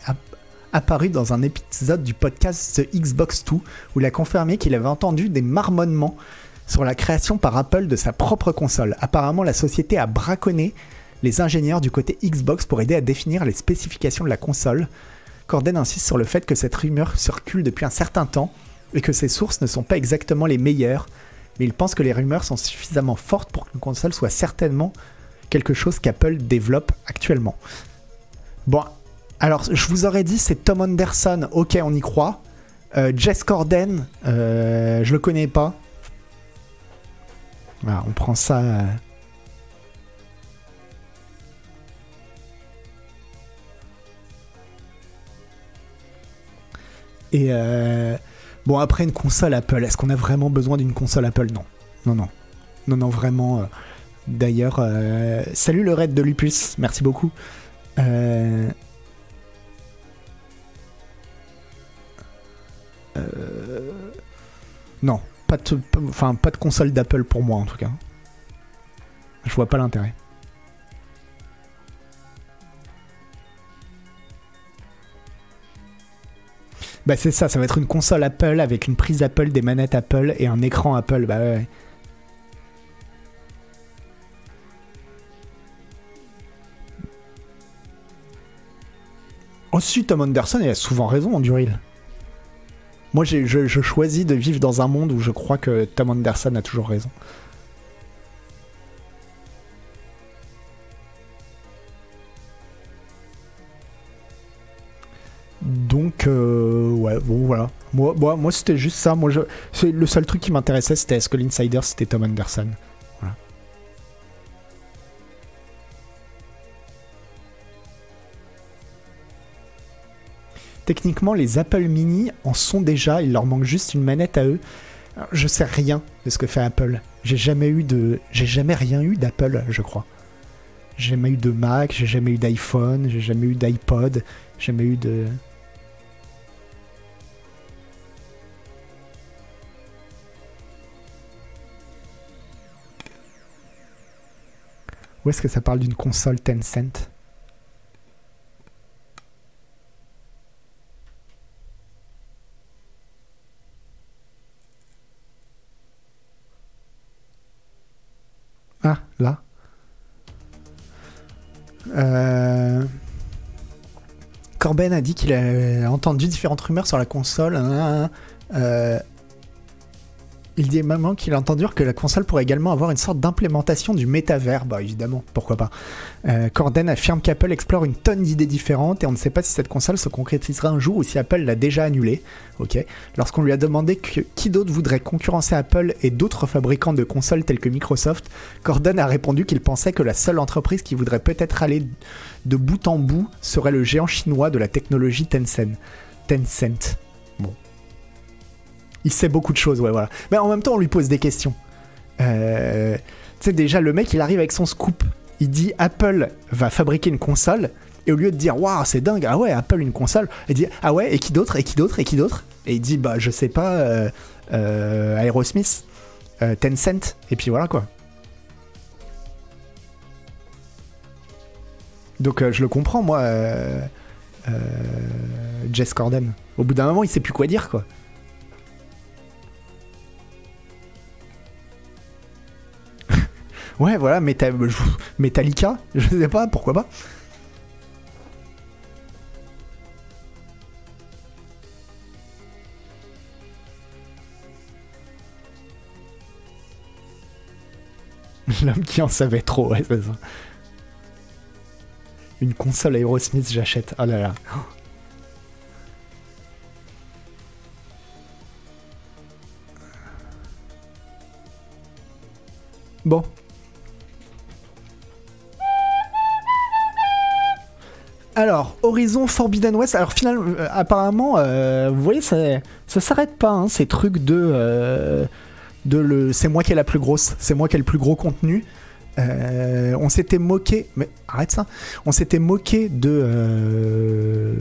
apparu dans un épisode du podcast The Xbox 2 où il a confirmé qu'il avait entendu des marmonnements sur la création par Apple de sa propre console. Apparemment, la société a braconné les ingénieurs du côté Xbox pour aider à définir les spécifications de la console. Corden insiste sur le fait que cette rumeur circule depuis un certain temps et que ses sources ne sont pas exactement les meilleures, mais il pense que les rumeurs sont suffisamment fortes pour qu'une console soit certainement quelque chose qu'Apple développe actuellement. Bon, alors je vous aurais dit c'est Tom Anderson, ok on y croit. Euh, Jess Corden, euh, je le connais pas. Voilà, on prend ça. euh. Et euh, bon après une console Apple, est-ce qu'on a vraiment besoin d'une console Apple? Non, non, non, non, non vraiment. D'ailleurs, salut le raid de Lupus, merci beaucoup. Non, pas de, p- enfin, pas de console d'Apple pour moi en tout cas. Je vois pas l'intérêt. Bah c'est ça, ça va être une console Apple avec une prise Apple, des manettes Apple et un écran Apple. Bah ouais. Ensuite, Tom Anderson, il a souvent raison en Duril. Moi, je, je choisis de vivre dans un monde où je crois que Tom Anderson a toujours raison. Donc, euh, ouais, bon, voilà. Moi, moi, moi c'était juste ça. Moi, je, le seul truc qui m'intéressait, c'était est-ce que l'insider c'était Tom Anderson. Techniquement, les Apple Mini en sont déjà. Il leur manque juste une manette à eux. Je sais rien de ce que fait Apple. J'ai jamais eu de, j'ai jamais rien eu d'Apple, je crois. J'ai jamais eu de Mac, j'ai jamais eu d'iPhone, j'ai jamais eu d'iPod, jamais eu de. Où est-ce que ça parle d'une console Tencent? Ah, là. Euh, Corben a dit qu'il a entendu différentes rumeurs sur la console. hein, euh, il dit même qu'il a entendu que la console pourrait également avoir une sorte d'implémentation du métavers. Bah évidemment, pourquoi pas. Euh, Corden affirme qu'Apple explore une tonne d'idées différentes et on ne sait pas si cette console se concrétisera un jour ou si Apple l'a déjà annulée. Lorsqu'on lui a demandé qui d'autre voudrait concurrencer Apple et d'autres fabricants de consoles tels que Microsoft, Corden a répondu qu'il pensait que la seule entreprise qui voudrait peut-être aller de bout en bout serait le géant chinois de la technologie Tencent. Tencent. Il sait beaucoup de choses, ouais, voilà. Mais en même temps, on lui pose des questions. Euh, tu sais, déjà, le mec, il arrive avec son scoop. Il dit Apple va fabriquer une console. Et au lieu de dire Waouh, c'est dingue, ah ouais, Apple une console, il dit Ah ouais, et qui d'autre, et qui d'autre, et qui d'autre? Et il dit Bah, je sais pas, euh, euh, Aerosmith, Tencent, et puis voilà quoi. Donc je le comprends, moi, Jess Corden. Au bout d'un moment, il sait plus quoi dire, quoi. Ouais, voilà, Meta- Metallica, je sais pas, pourquoi pas. L'homme qui en savait trop, ouais, c'est ça. Une console Aerosmith, j'achète. Oh là là. Bon. Alors, Horizon Forbidden West. Alors, finalement, euh, apparemment, euh, vous voyez, ça, ça s'arrête pas, hein, ces trucs de. euh, de le. C'est moi qui ai la plus grosse, c'est moi qui ai le plus gros contenu. On s'était moqué. Mais arrête ça. On s'était moqué de.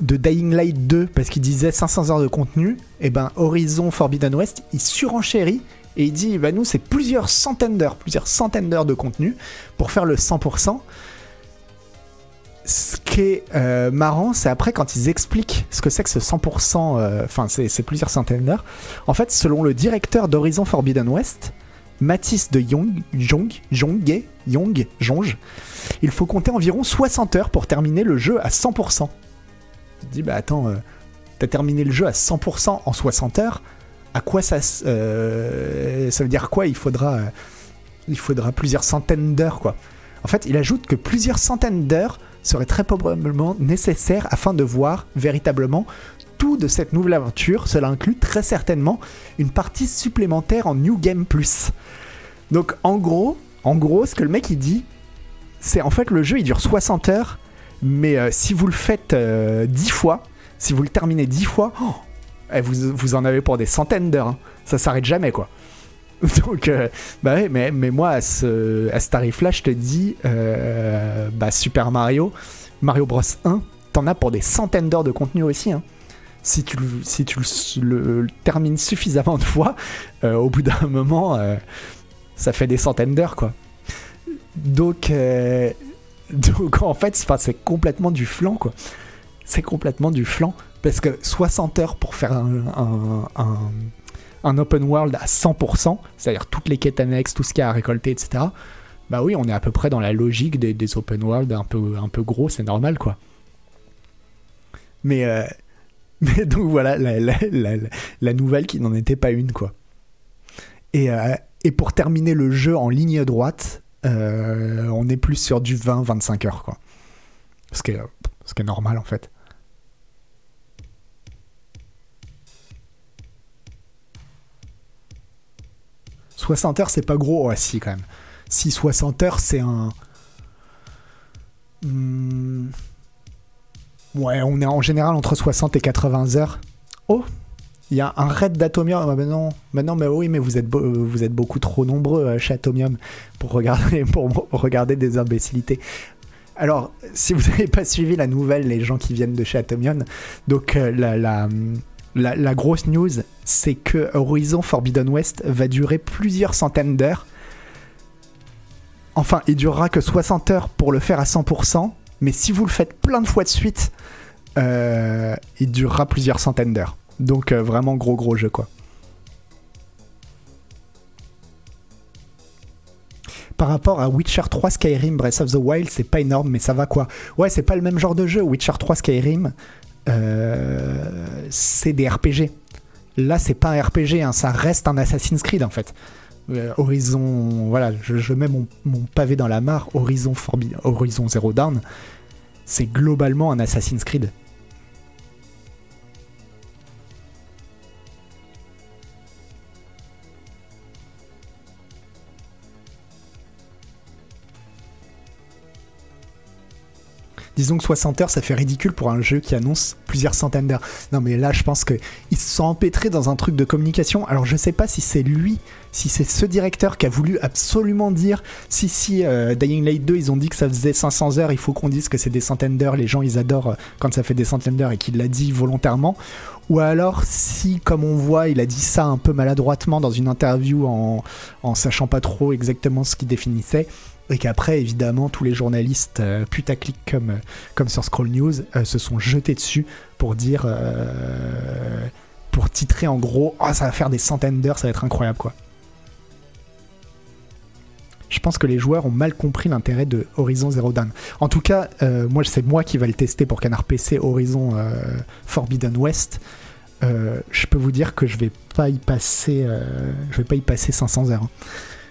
de Dying Light 2 parce qu'il disait 500 heures de contenu. Et ben, Horizon Forbidden West, il surenchérit et il dit bah, nous, c'est plusieurs centaines d'heures, plusieurs centaines d'heures de contenu pour faire le 100%. Ce qui est euh, marrant, c'est après quand ils expliquent ce que c'est que ce 100%, euh, enfin, c'est plusieurs centaines d'heures. En fait, selon le directeur d'Horizon Forbidden West, Mathis de Young, Jong, Jonge, Young, Jonge, il faut compter environ 60 heures pour terminer le jeu à 100%. Tu te dis, bah attends, euh, t'as terminé le jeu à 100% en 60 heures, à quoi ça, euh, ça veut dire quoi? Il faudra, il faudra plusieurs centaines d'heures, quoi. En fait, il ajoute que plusieurs centaines d'heures seraient très probablement nécessaires afin de voir véritablement tout de cette nouvelle aventure. Cela inclut très certainement une partie supplémentaire en New Game Plus. Donc en gros, en gros, ce que le mec il dit, c'est en fait le jeu il dure 60 heures, mais euh, si vous le faites euh, 10 fois, si vous le terminez 10 fois, oh, eh, vous, vous en avez pour des centaines d'heures. hein. Ça s'arrête jamais quoi. Donc, euh, bah ouais, mais, mais moi, à ce, à tarif-là, je te dis, euh, bah Super Mario, Mario Bros 1, t'en as pour des centaines d'heures de contenu aussi. hein. Si tu, si tu le, termines suffisamment de fois, euh, au bout d'un moment, ça fait des centaines d'heures, quoi. Donc, donc en fait, c'est- complètement du flanc, quoi. C'est complètement du flanc. Parce que 60 heures pour faire un- un open world à 100%, c'est-à-dire toutes les quêtes annexes, tout ce qu'il y a à récolter, etc. Bah oui, on est à peu près dans la logique des, open world un peu, un peu gros, c'est normal, quoi. Mais, euh, donc voilà, la, nouvelle qui n'en était pas une, quoi. Et, euh, et pour terminer le jeu en ligne droite, euh, on est plus sur du 20-25 heures, quoi. Ce qui ce qui est normal, en fait. « 60 heures, c'est pas gros. Ouais, si, quand même. Si 60 heures, c'est un. Hmm. Ouais, on est en général entre 60 et 80 heures. Oh Il y a un raid d'Atomium. Ah, bah non. Bah non, mais oui, mais vous êtes, beaucoup trop nombreux euh, chez Atomium pour regarder, des imbécilités. Alors, si vous n'avez pas suivi la nouvelle, les gens qui viennent de chez donc euh, la, la, la, grosse news, c'est que Horizon Forbidden West va durer plusieurs centaines d'heures. Enfin, il durera que 60 heures pour le faire à 100%, mais si vous le faites plein de fois de suite, euh, il durera plusieurs centaines d'heures. Donc euh, vraiment gros gros jeu quoi. par rapport à Witcher 3 Skyrim Breath of the Wild, c'est pas énorme, mais ça va quoi. Ouais, c'est pas le même genre de jeu. Witcher 3 Skyrim, c'est des RPG. Là, c'est pas un RPG, hein, ça reste un Assassin's Creed en fait. Euh, Horizon, voilà, je, mets mon, pavé dans la mare. Horizon, Forbi- Horizon Zero Dawn, c'est globalement un Assassin's Creed. Disons que 60 heures, ça fait ridicule pour un jeu qui annonce plusieurs centaines d'heures. Non, mais là, je pense qu'ils se sont empêtrés dans un truc de communication. Alors, je sais pas si c'est lui, si c'est ce directeur qui a voulu absolument dire si, si, euh, Dying Light 2, ils ont dit que ça faisait 500 heures, il faut qu'on dise que c'est des centaines d'heures. Les gens, ils adorent euh, quand ça fait des centaines d'heures et qu'il l'a dit volontairement. Ou alors, si, comme on voit, il a dit ça un peu maladroitement dans une interview en, en sachant pas trop exactement ce qu'il définissait. Et qu'après, évidemment, tous les journalistes euh, putaclic comme, euh, comme sur Scroll News euh, se sont jetés dessus pour dire. pour titrer en gros Ah, ça va faire des centaines d'heures, ça va être incroyable quoi. Je pense que les joueurs ont mal compris l'intérêt de Horizon Zero Dawn. En tout cas, moi, c'est moi qui va le tester pour Canard PC Horizon Forbidden West. Je peux vous dire que je vais pas y passer, je vais pas y passer 500 heures. hein.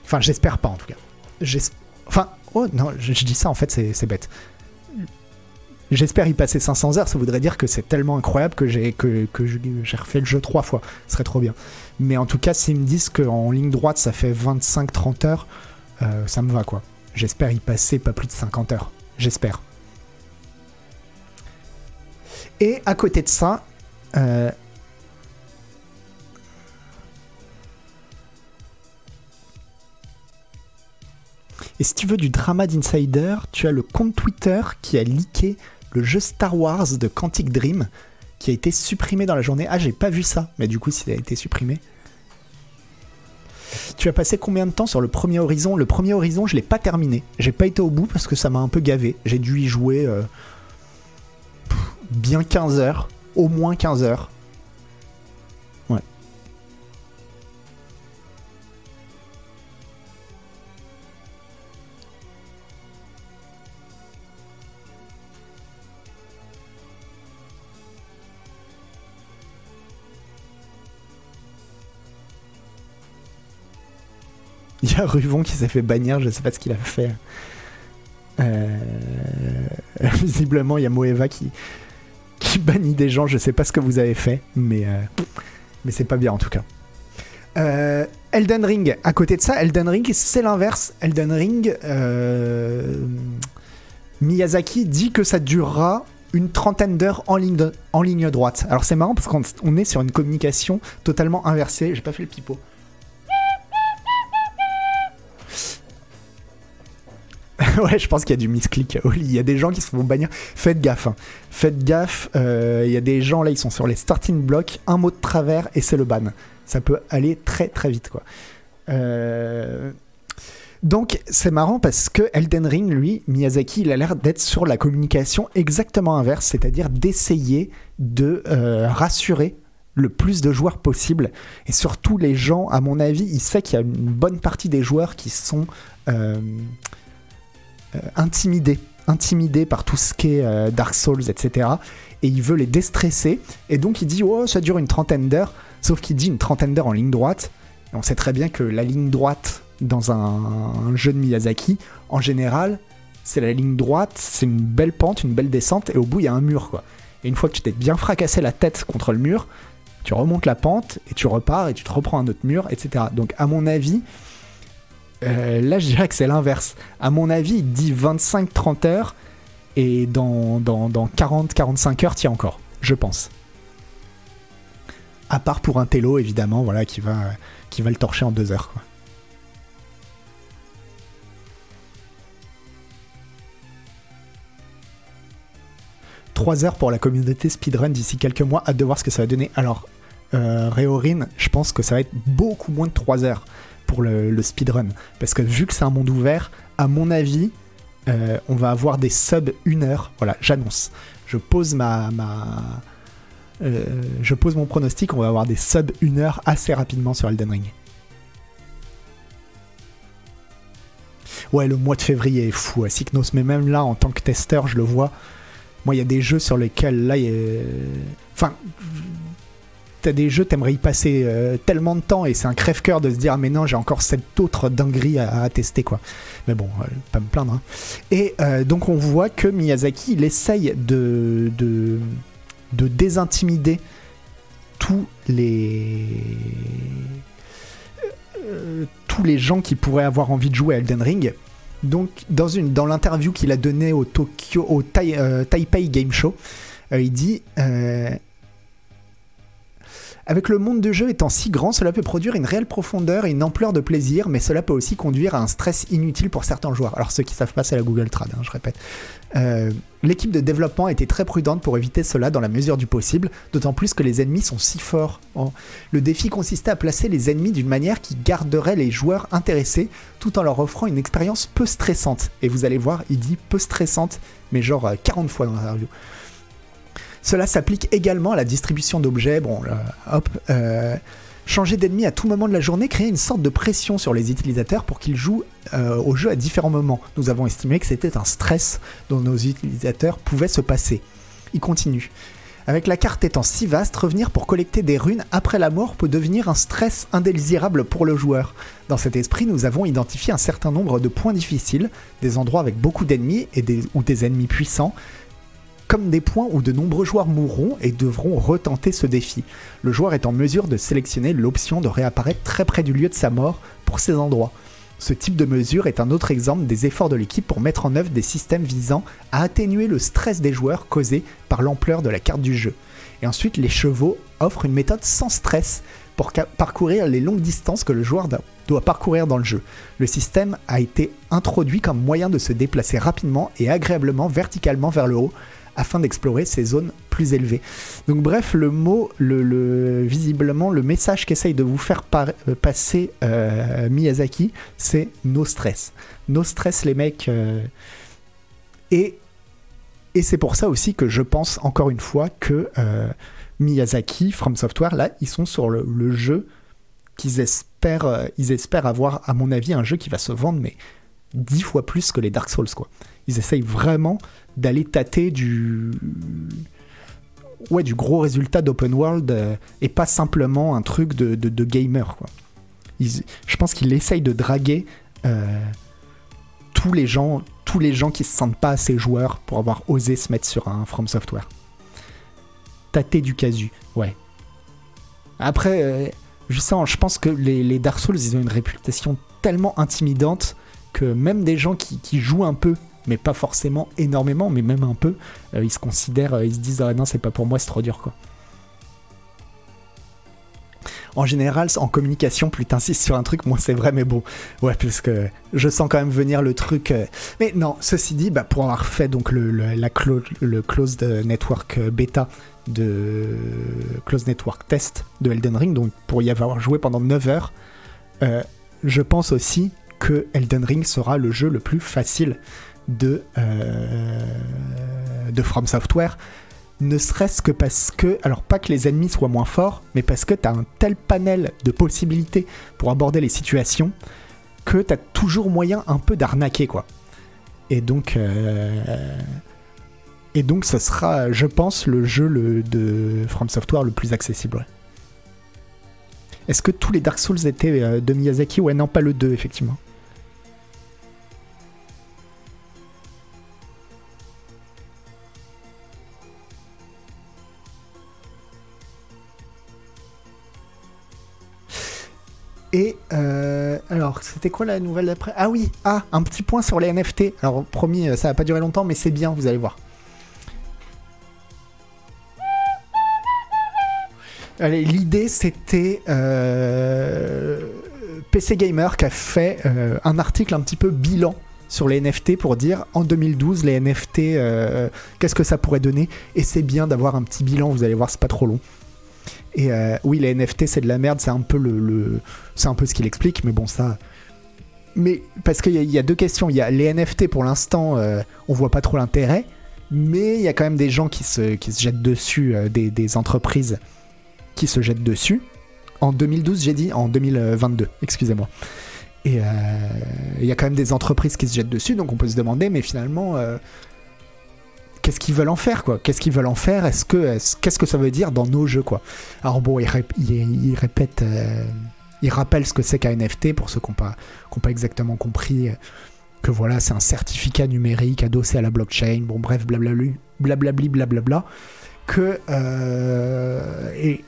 Enfin, j'espère pas en tout cas. J'es- Enfin, oh non, je, dis ça en fait, c'est bête. J'espère y passer 500 heures, ça voudrait dire que c'est tellement incroyable que j'ai refait le jeu trois fois. Ce serait trop bien. Mais en tout cas, s'ils me disent qu'en ligne droite ça fait 25-30 heures, euh, ça me va quoi. J'espère y passer pas plus de 50 heures. J'espère. Et à côté de ça, euh, Et si tu veux du drama d'insider, tu as le compte Twitter qui a leaké le jeu Star Wars de Quantic Dream qui a été supprimé dans la journée. Ah, j'ai pas vu ça, mais du coup, s'il a été supprimé. Tu as passé combien de temps sur le premier Horizon? Le premier Horizon, je l'ai pas terminé. J'ai pas été au bout parce que ça m'a un peu gavé. J'ai dû y jouer euh, bien 15 heures, au moins 15 heures. Il y a Ruvon qui s'est fait bannir, je sais pas ce qu'il a fait. Euh, Visiblement, il y a Moeva qui, bannit des gens, je sais pas ce que vous avez fait, mais, euh, mais c'est pas bien en tout cas. Euh, Elden Ring, à côté de ça, Elden Ring, c'est l'inverse. Elden Ring, Miyazaki dit que ça durera une trentaine d'heures en ligne, droite. Alors c'est marrant parce qu'on on est sur une communication totalement inversée. J'ai pas fait le pipeau. ouais, je pense qu'il y a du misclick. Il y a des gens qui se font bannir. Faites gaffe. hein. Faites gaffe. euh, Il y a des gens là, ils sont sur les starting blocks. Un mot de travers et c'est le ban. Ça peut aller très très vite, quoi. Euh, Donc c'est marrant parce que Elden Ring, lui, Miyazaki, il a l'air d'être sur la communication exactement inverse, c'est-à-dire d'essayer de euh, rassurer le plus de joueurs possible. Et surtout les gens, à mon avis, il sait qu'il y a une bonne partie des joueurs qui sont intimidés, intimidés par tout ce qui est euh, Dark Souls, etc. Et il veut les déstresser. Et donc il dit, oh, ça dure une trentaine d'heures. Sauf qu'il dit une trentaine d'heures en ligne droite. Et on sait très bien que la ligne droite dans un, jeu de Miyazaki, en général, c'est la ligne droite, c'est une belle pente, une belle descente, et au bout il y a un mur. Et une fois que tu t'es bien fracassé la tête contre le mur, tu remontes la pente et tu repars et tu te reprends un autre mur, etc. Donc à mon avis, euh, là je dirais que c'est l'inverse. À mon avis, il dit 25-30 heures et dans, dans, dans 40-45 heures, tiens encore, je pense. À part pour un télo évidemment, voilà, qui va, qui va le torcher en deux heures. Quoi. Trois heures pour la communauté speedrun d'ici quelques mois, hâte de voir ce que ça va donner. Alors, euh, Réorine, je pense que ça va être beaucoup moins de 3 heures pour le, speedrun. Parce que vu que c'est un monde ouvert, à mon avis, euh, on va avoir des sub 1 heure. Voilà, j'annonce. Je pose ma. ma euh, je pose mon pronostic, on va avoir des sub 1 heure assez rapidement sur Elden Ring. Ouais, le mois de février est fou à mais même là, en tant que testeur, je le vois. Moi, il y a des jeux sur lesquels, là, il y a... Enfin, t'as des jeux, t'aimerais y passer euh, tellement de temps et c'est un crève-cœur de se dire, ah, mais non, j'ai encore cette autre dinguerie à, à tester, quoi. Mais bon, euh, pas me plaindre. hein. Et euh, donc, on voit que Miyazaki, il essaye de, de, de désintimider tous les tous les gens qui pourraient avoir envie de jouer à Elden Ring. Donc, dans, une, dans l'interview qu'il a donnée au Tokyo, au Tai- Taipei Game Show, il dit Avec le monde de jeu étant si grand, cela peut produire une réelle profondeur et une ampleur de plaisir, mais cela peut aussi conduire à un stress inutile pour certains joueurs. Alors, ceux qui savent pas, c'est la Google Trad, hein, je répète. Euh, L'équipe de développement a été très prudente pour éviter cela dans la mesure du possible, d'autant plus que les ennemis sont si forts. Oh. Le défi consistait à placer les ennemis d'une manière qui garderait les joueurs intéressés tout en leur offrant une expérience peu stressante. Et vous allez voir, il dit peu stressante, mais genre euh, 40 fois dans l'interview. Cela s'applique également à la distribution d'objets. Bon, là, hop. euh, changer d'ennemi à tout moment de la journée crée une sorte de pression sur les utilisateurs pour qu'ils jouent euh, au jeu à différents moments. Nous avons estimé que c'était un stress dont nos utilisateurs pouvaient se passer. Il continue. Avec la carte étant si vaste, revenir pour collecter des runes après la mort peut devenir un stress indésirable pour le joueur. Dans cet esprit, nous avons identifié un certain nombre de points difficiles, des endroits avec beaucoup d'ennemis ou des ennemis puissants, comme des points où de nombreux joueurs mourront et devront retenter ce défi. Le joueur est en mesure de sélectionner l'option de réapparaître très près du lieu de sa mort pour ces endroits. Ce type de mesure est un autre exemple des efforts de l'équipe pour mettre en œuvre des systèmes visant à atténuer le stress des joueurs causé par l'ampleur de la carte du jeu. Et ensuite, les chevaux offrent une méthode sans stress pour parcourir les longues distances que le joueur do- doit parcourir dans le jeu. Le système a été introduit comme moyen de se déplacer rapidement et agréablement verticalement vers le haut afin d'explorer ces zones plus élevées. Donc bref, le mot, le, le- visiblement, le message qu'essaye de vous faire euh, passer euh, Miyazaki, c'est no stress. No stress les mecs. euh, et c'est pour ça aussi que je pense encore une fois que Miyazaki, From Software, là, ils sont sur le, jeu qu'ils espèrent, ils espèrent avoir, à mon avis, un jeu qui va se vendre, mais dix fois plus que les Dark Souls, quoi. Ils essayent vraiment d'aller tâter du ouais du gros résultat d'open world euh, et pas simplement un truc de, de, gamer quoi. Je pense qu'ils essayent de draguer euh, tous les gens tous les gens qui se sentent pas assez joueurs pour avoir osé se mettre sur un From Software. Tâter du casu, ouais. Après, euh, je, sens, je pense que les, les Dark Souls, ils ont une réputation tellement intimidante que même des gens qui jouent un peu, mais pas forcément énormément, mais même un peu, euh, ils se considèrent, euh, ils se disent ah non c'est pas pour moi, c'est trop dur quoi. En général, en communication, plus t'insistes sur un truc, moins c'est vrai, mais bon, ouais, parce que je sens quand même venir le truc. euh, Mais non, ceci dit, bah, pour avoir fait donc le, la le closed network bêta de closed network test de Elden Ring, donc pour y avoir joué pendant 9 heures, je pense aussi que Elden Ring sera le jeu le plus facile de, euh, de From Software. Ne serait-ce que parce que, alors pas que les ennemis soient moins forts, mais parce que tu as un tel panel de possibilités pour aborder les situations que tu as toujours moyen un peu d'arnaquer, quoi. Et donc, euh, et donc, ce sera, je pense, le jeu de From Software le plus accessible. Est-ce que tous les Dark Souls étaient euh, de Miyazaki? Ouais, non, pas le 2, effectivement. C'était quoi la nouvelle d'après? Ah oui, ah, un petit point sur les NFT. Alors, promis, euh, ça va pas durer longtemps, mais c'est bien, vous allez voir. Allez, l'idée c'était euh, PC Gamer qui a fait euh, un article un petit peu bilan sur les NFT pour dire en 2012 les NFT qu'est-ce que ça pourrait donner? Et c'est bien d'avoir un petit bilan vous allez voir c'est pas trop long et euh, oui les NFT c'est de la merde c'est un peu le, c'est un peu ce qu'il explique mais bon ça mais parce qu'il y, y a deux questions il y a les NFT pour l'instant euh, on voit pas trop l'intérêt mais il y a quand même des gens qui se, qui se jettent dessus euh, des, entreprises qui se jettent dessus. En 2012, j'ai dit en 2022, excusez-moi. Et euh, il y a quand même des entreprises qui se jettent dessus, donc on peut se demander, mais finalement, qu'est-ce qu'ils veulent en faire, quoi Qu'est-ce qu'ils veulent en faire? Est-ce que, est-ce- qu'est-ce que ça veut dire dans nos jeux, quoi? Alors bon, ils rép- ils- ils répètent, euh, ils rappellent ce que c'est qu'un NFT pour ceux qui n'ont pas, ont pas exactement compris. euh, que voilà, c'est un certificat numérique adossé à la blockchain. Bon, bref, blablabli, blablabli, blablabla. Que euh, et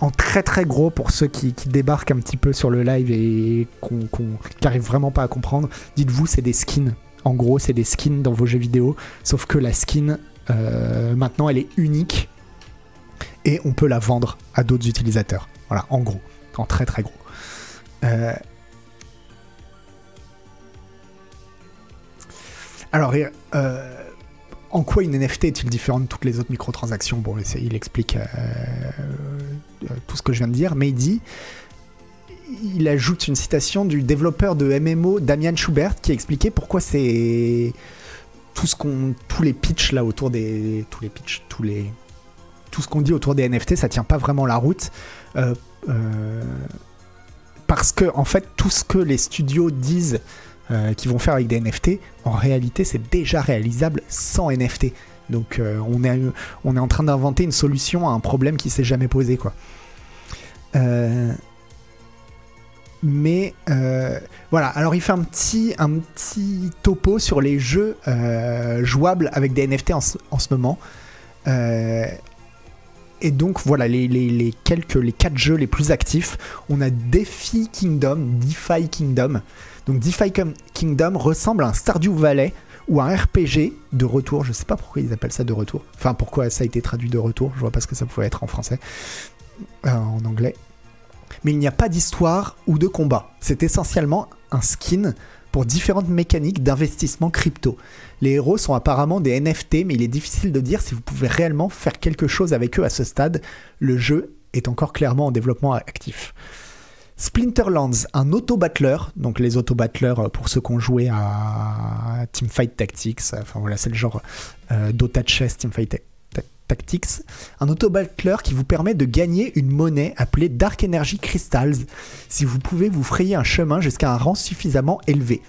en très très gros pour ceux qui, débarquent un petit peu sur le live et qu'on, qui n'arrivent vraiment pas à comprendre, dites-vous c'est des skins. En gros, c'est des skins dans vos jeux vidéo, sauf que la skin euh, maintenant elle est unique et on peut la vendre à d'autres utilisateurs. Voilà, en gros, en très très gros. Euh, Alors, euh, en quoi une NFT est-il différente de toutes les autres microtransactions? Bon, il explique tout ce que je viens de dire, mais il dit, il ajoute une citation du développeur de MMO Damian Schubert qui a expliqué pourquoi c'est tout ce qu'on, tous les pitchs là autour des, tous les pitchs, tous les, tout ce qu'on dit autour des NFT, ça tient pas vraiment la route. Euh, euh, parce que en fait tout ce que les studios disent euh, qu'ils vont faire avec des NFT, en réalité c'est déjà réalisable sans NFT. Donc on, est, on est en train d'inventer une solution à un problème qui s'est jamais posé quoi. Mais euh, voilà, alors il fait un petit, un petit topo sur les jeux euh, jouables avec des NFT en, ce- en ce moment. Euh, et donc voilà les, les, les quelques les quatre jeux les plus actifs. On a DeFi Kingdom, DeFi Kingdom. Donc DeFi Kingdom ressemble à un Stardew Valley ou un RPG de retour. Je sais pas pourquoi ils appellent ça de retour. Enfin pourquoi ça a été traduit de retour. Je vois pas ce que ça pouvait être en français, en anglais. Mais il n'y a pas d'histoire ou de combat. C'est essentiellement un skin pour différentes mécaniques d'investissement crypto. Les héros sont apparemment des NFT, mais il est difficile de dire si vous pouvez réellement faire quelque chose avec eux à ce stade. Le jeu est encore clairement en développement actif. Splinterlands, un auto-battleur, donc les auto-battleurs euh, pour ceux qui ont joué à Teamfight Tactics, enfin voilà, c'est le genre euh, Dota Chess Teamfight Tactics, un auto-battleur qui vous permet de gagner une monnaie appelée Dark Energy Crystals si vous pouvez vous frayer un chemin jusqu'à un rang suffisamment élevé.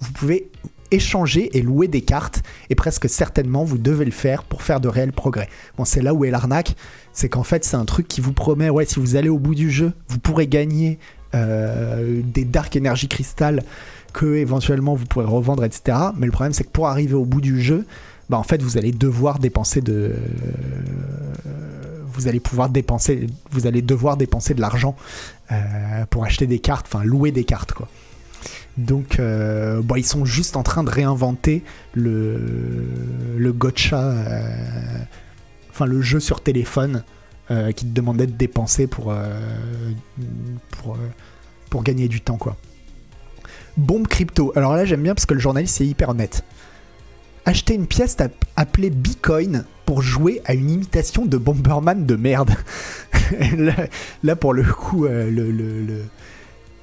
Vous pouvez échanger et louer des cartes et presque certainement vous devez le faire pour faire de réels progrès. Bon, c'est là où est l'arnaque, c'est qu'en fait c'est un truc qui vous promet, ouais, si vous allez au bout du jeu, vous pourrez gagner euh, des Dark Energy Crystal que éventuellement vous pourrez revendre, etc. Mais le problème c'est que pour arriver au bout du jeu, bah en fait vous allez devoir dépenser de, vous allez pouvoir dépenser, vous allez devoir dépenser de l'argent euh, pour acheter des cartes, enfin louer des cartes quoi. Donc, euh, bon, ils sont juste en train de réinventer le, le gotcha, euh, enfin le jeu sur téléphone euh, qui te demandait de dépenser pour, euh, pour, euh, pour gagner du temps, quoi. Bombe crypto. Alors là, j'aime bien parce que le journaliste est hyper honnête. Acheter une pièce app- appelée Bitcoin pour jouer à une imitation de Bomberman de merde. là, pour le coup, euh,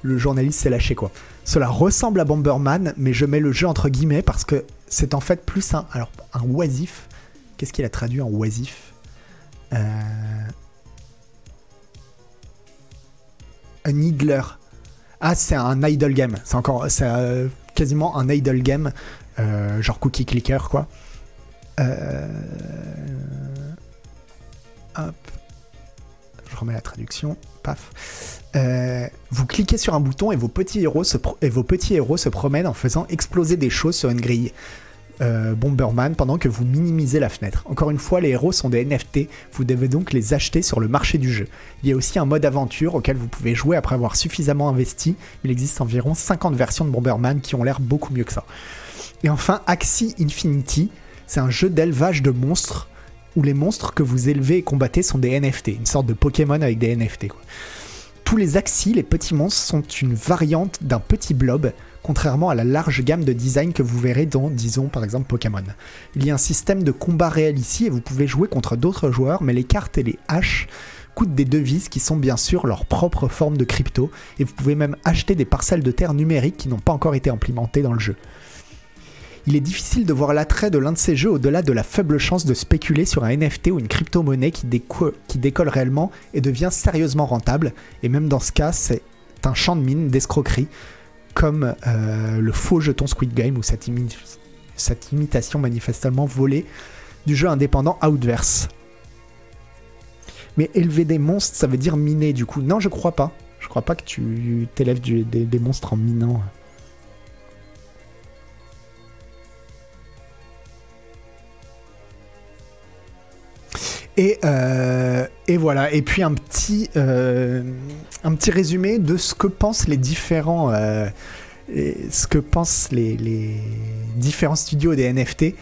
le, journaliste s'est lâché, quoi. Cela ressemble à Bomberman, mais je mets le jeu entre guillemets parce que c'est en fait plus un, alors, un oisif. Qu'est-ce qu'il a traduit en oisif? Euh, Un idler. Ah, c'est un idle game. C'est encore, c'est euh, quasiment un idle game, genre cookie clicker quoi. Euh, Hop. Je remets la traduction. Paf. Euh, vous cliquez sur un bouton et vos petits héros se, et vos petits héros se promènent en faisant exploser des choses sur une grille. Euh, Bomberman pendant que vous minimisez la fenêtre. Encore une fois, les héros sont des NFT, vous devez donc les acheter sur le marché du jeu. Il y a aussi un mode aventure auquel vous pouvez jouer après avoir suffisamment investi. Il existe environ 50 versions de Bomberman qui ont l'air beaucoup mieux que ça. Et enfin, Axie Infinity, c'est un jeu d'élevage de monstres où les monstres que vous élevez et combattez sont des NFT, une sorte de Pokémon avec des NFT. Tous les Axis, les petits monstres, sont une variante d'un petit blob, contrairement à la large gamme de design que vous verrez dans, disons, par exemple Pokémon. Il y a un système de combat réel ici et vous pouvez jouer contre d'autres joueurs, mais les cartes et les haches coûtent des devises qui sont bien sûr leur propre forme de crypto, et vous pouvez même acheter des parcelles de terre numériques qui n'ont pas encore été implémentées dans le jeu. Il est difficile de voir l'attrait de l'un de ces jeux au-delà de la faible chance de spéculer sur un NFT ou une crypto-monnaie qui, déco- qui décolle réellement et devient sérieusement rentable. Et même dans ce cas, c'est un champ de mine d'escroquerie, comme euh, le faux jeton Squid Game ou cette, imi- cette imitation manifestement volée du jeu indépendant Outverse. Mais élever des monstres, ça veut dire miner du coup. Non, je crois pas. Je crois pas que tu t'élèves des monstres en minant. Et, euh, et voilà. Et puis un petit, euh, un petit résumé de ce que pensent les différents, euh, ce que pensent les, les différents studios des NFT.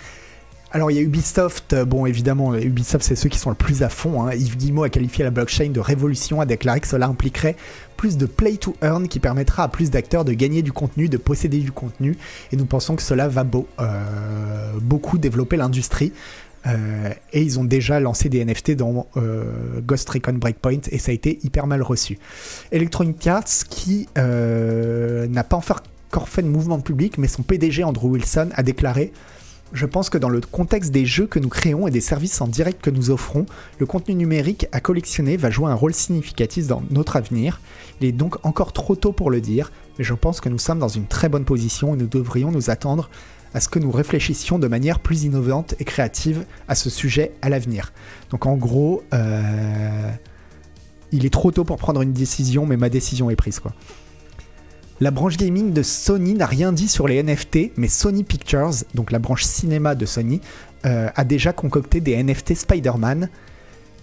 Alors il y a Ubisoft, bon évidemment Ubisoft c'est ceux qui sont le plus à fond. hein. Yves Guillemot a qualifié la blockchain de révolution, a déclaré que cela impliquerait plus de play to earn qui permettra à plus d'acteurs de gagner du contenu, de posséder du contenu. Et nous pensons que cela va beau- beaucoup développer l'industrie. Euh, et ils ont déjà lancé des NFT dans euh, Ghost Recon Breakpoint et ça a été hyper mal reçu. Electronic Arts qui euh, n'a pas encore fait de mouvement public, mais son PDG Andrew Wilson a déclaré je pense que dans le contexte des jeux que nous créons et des services en direct que nous offrons, le contenu numérique à collectionner va jouer un rôle significatif dans notre avenir. Il est donc encore trop tôt pour le dire, mais je pense que nous sommes dans une très bonne position et nous devrions nous attendre à ce que nous réfléchissions de manière plus innovante et créative à ce sujet à l'avenir. Donc en gros, euh, il est trop tôt pour prendre une décision, mais ma décision est prise quoi. La branche gaming de Sony n'a rien dit sur les NFT, mais Sony Pictures, donc la branche cinéma de Sony, euh, a déjà concocté des NFT Spider-Man.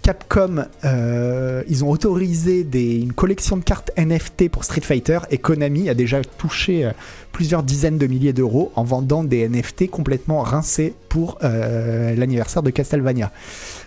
Capcom, euh, ils ont autorisé une collection de cartes NFT pour Street Fighter et Konami a déjà touché euh, plusieurs dizaines de milliers d'euros en vendant des NFT complètement rincés pour euh, l'anniversaire de Castlevania.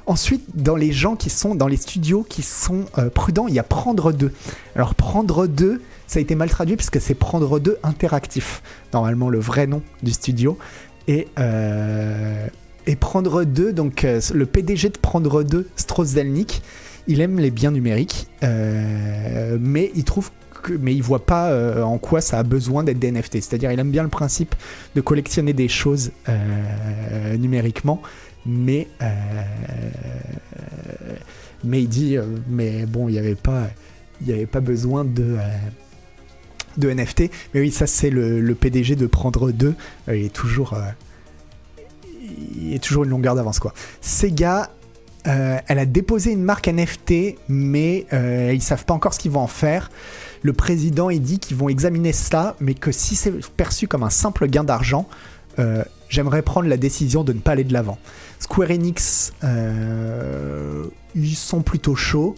Ensuite, dans les gens qui sont dans les studios qui sont prudents, il y a Prendre 2. Alors Prendre 2, ça a été mal traduit parce que c'est Prendre 2 interactif, normalement le vrai nom du studio. Et, euh, et Prendre 2, donc euh, le PDG de Prendre 2, Strauss-Zelnick, il aime les biens numériques, euh, mais il trouve mais il voit pas euh, en quoi ça a besoin d'être des NFT. C'est-à-dire, il aime bien le principe de collectionner des choses numériquement, mais mais il dit, mais bon, il n'y avait pas, avait pas besoin de de NFT. Mais oui, ça c'est le, le PDG de Prendre 2. Euh, il est toujours, il est toujours une longueur d'avance quoi. Sega. euh, elle a déposé une marque NFT, mais euh, ils savent pas encore ce qu'ils vont en faire. Le président dit qu'ils vont examiner cela, mais que si c'est perçu comme un simple gain d'argent, euh, j'aimerais prendre la décision de ne pas aller de l'avant. Square Enix, euh, ils sont plutôt chauds.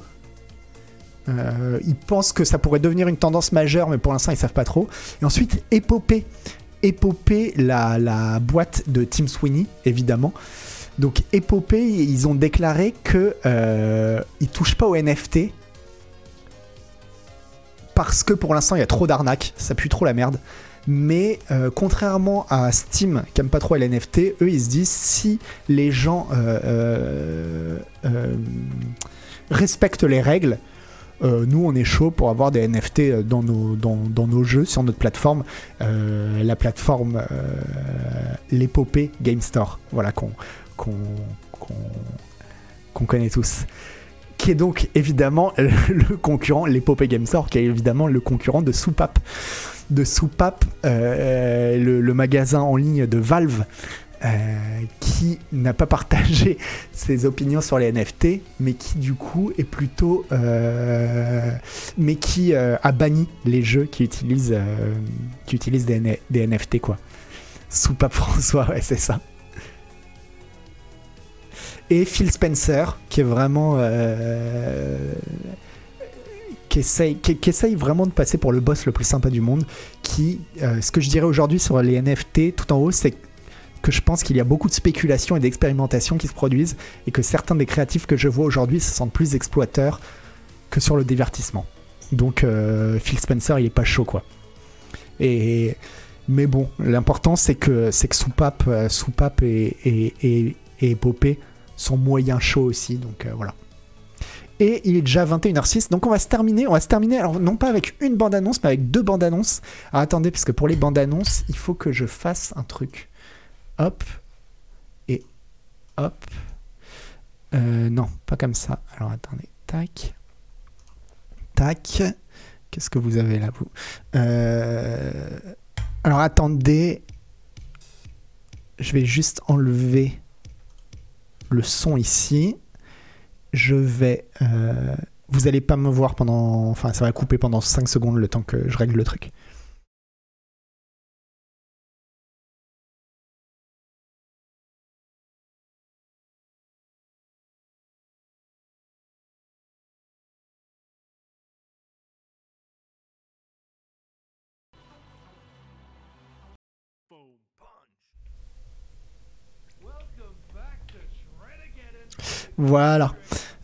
Ils pensent que ça pourrait devenir une tendance majeure, mais pour l'instant ils savent pas trop. Et ensuite, Epopée. Epopée, la, boîte de Tim Sweeney, évidemment. Donc Epopée, ils ont déclaré que euh, ils touchent pas aux NFT parce que pour l'instant il y a trop d'arnaques, ça pue trop la merde. Mais euh, contrairement à Steam, qui aime pas trop les NFT, eux ils se disent si les gens euh, euh, respectent les règles, euh, nous on est chaud pour avoir des NFT dans nos, dans, dans nos jeux sur notre plateforme, euh, la plateforme euh, l'épopée Game Store, voilà qu'on connaît tous. Qui est donc évidemment le concurrent, l'épopée Game Store, qui est évidemment le concurrent de Soupape. De euh, le, magasin en ligne de Valve, euh, qui n'a pas partagé ses opinions sur les NFT, mais qui du coup est plutôt. euh, mais qui euh, a banni les jeux qui utilisent, euh, qui utilisent des, NFT, quoi. Soupape François, ouais, c'est ça et Phil Spencer qui est vraiment euh, qui, essaye, qui, essaye vraiment de passer pour le boss le plus sympa du monde qui euh, ce que je dirais aujourd'hui sur les NFT tout en haut c'est que je pense qu'il y a beaucoup de spéculation et d'expérimentation qui se produisent et que certains des créatifs que je vois aujourd'hui se sentent plus exploiteurs que sur le divertissement donc euh, Phil Spencer il est pas chaud quoi et mais bon l'important c'est que c'est que Soupape euh, et, et, et, Épopée sont moyens chauds aussi, donc euh, voilà. Et il est déjà 21h06, donc on va se terminer, on va se terminer, alors non pas avec une bande-annonce, mais avec deux bandes-annonces. Alors attendez, parce que pour les bandes-annonces, il faut que je fasse un truc. Hop, et hop. Euh, non, pas comme ça. Alors attendez, tac, tac, Qu'est-ce que vous avez là, vous? Euh, Alors attendez. Je vais juste enlever le son ici. Je vais. euh, Vous allez pas me voir pendant. Enfin, ça va couper pendant 5 secondes le temps que je règle le truc. Voilà.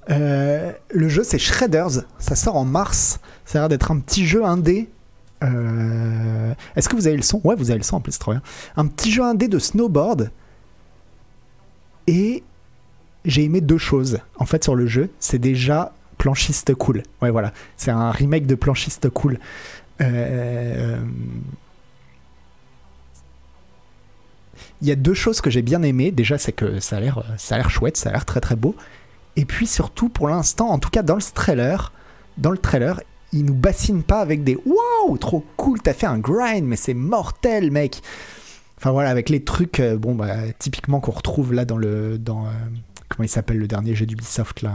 Euh, le jeu c'est Shredders, ça sort en mars. Ça a l'air d'être un petit jeu indé. Euh, Est-ce que vous avez le son? Ouais, vous avez le son en plus, c'est trop bien. Un petit jeu indé de snowboard. Et j'ai aimé deux choses en fait sur le jeu. C'est déjà planchiste cool. Ouais, voilà. C'est un remake de planchiste cool. Euh, Il y a deux choses que j'ai bien aimées. Déjà, c'est que ça a l'air, chouette, ça a l'air très très beau. Et puis surtout, pour l'instant, en tout cas dans le trailer, dans le trailer, il nous bassine pas avec des waouh, trop cool, t'as fait un grind, mais c'est mortel, mec. Enfin voilà, avec les trucs, euh, bon bah typiquement qu'on retrouve là dans le, dans euh, comment il s'appelle le dernier jeu d'Ubisoft là?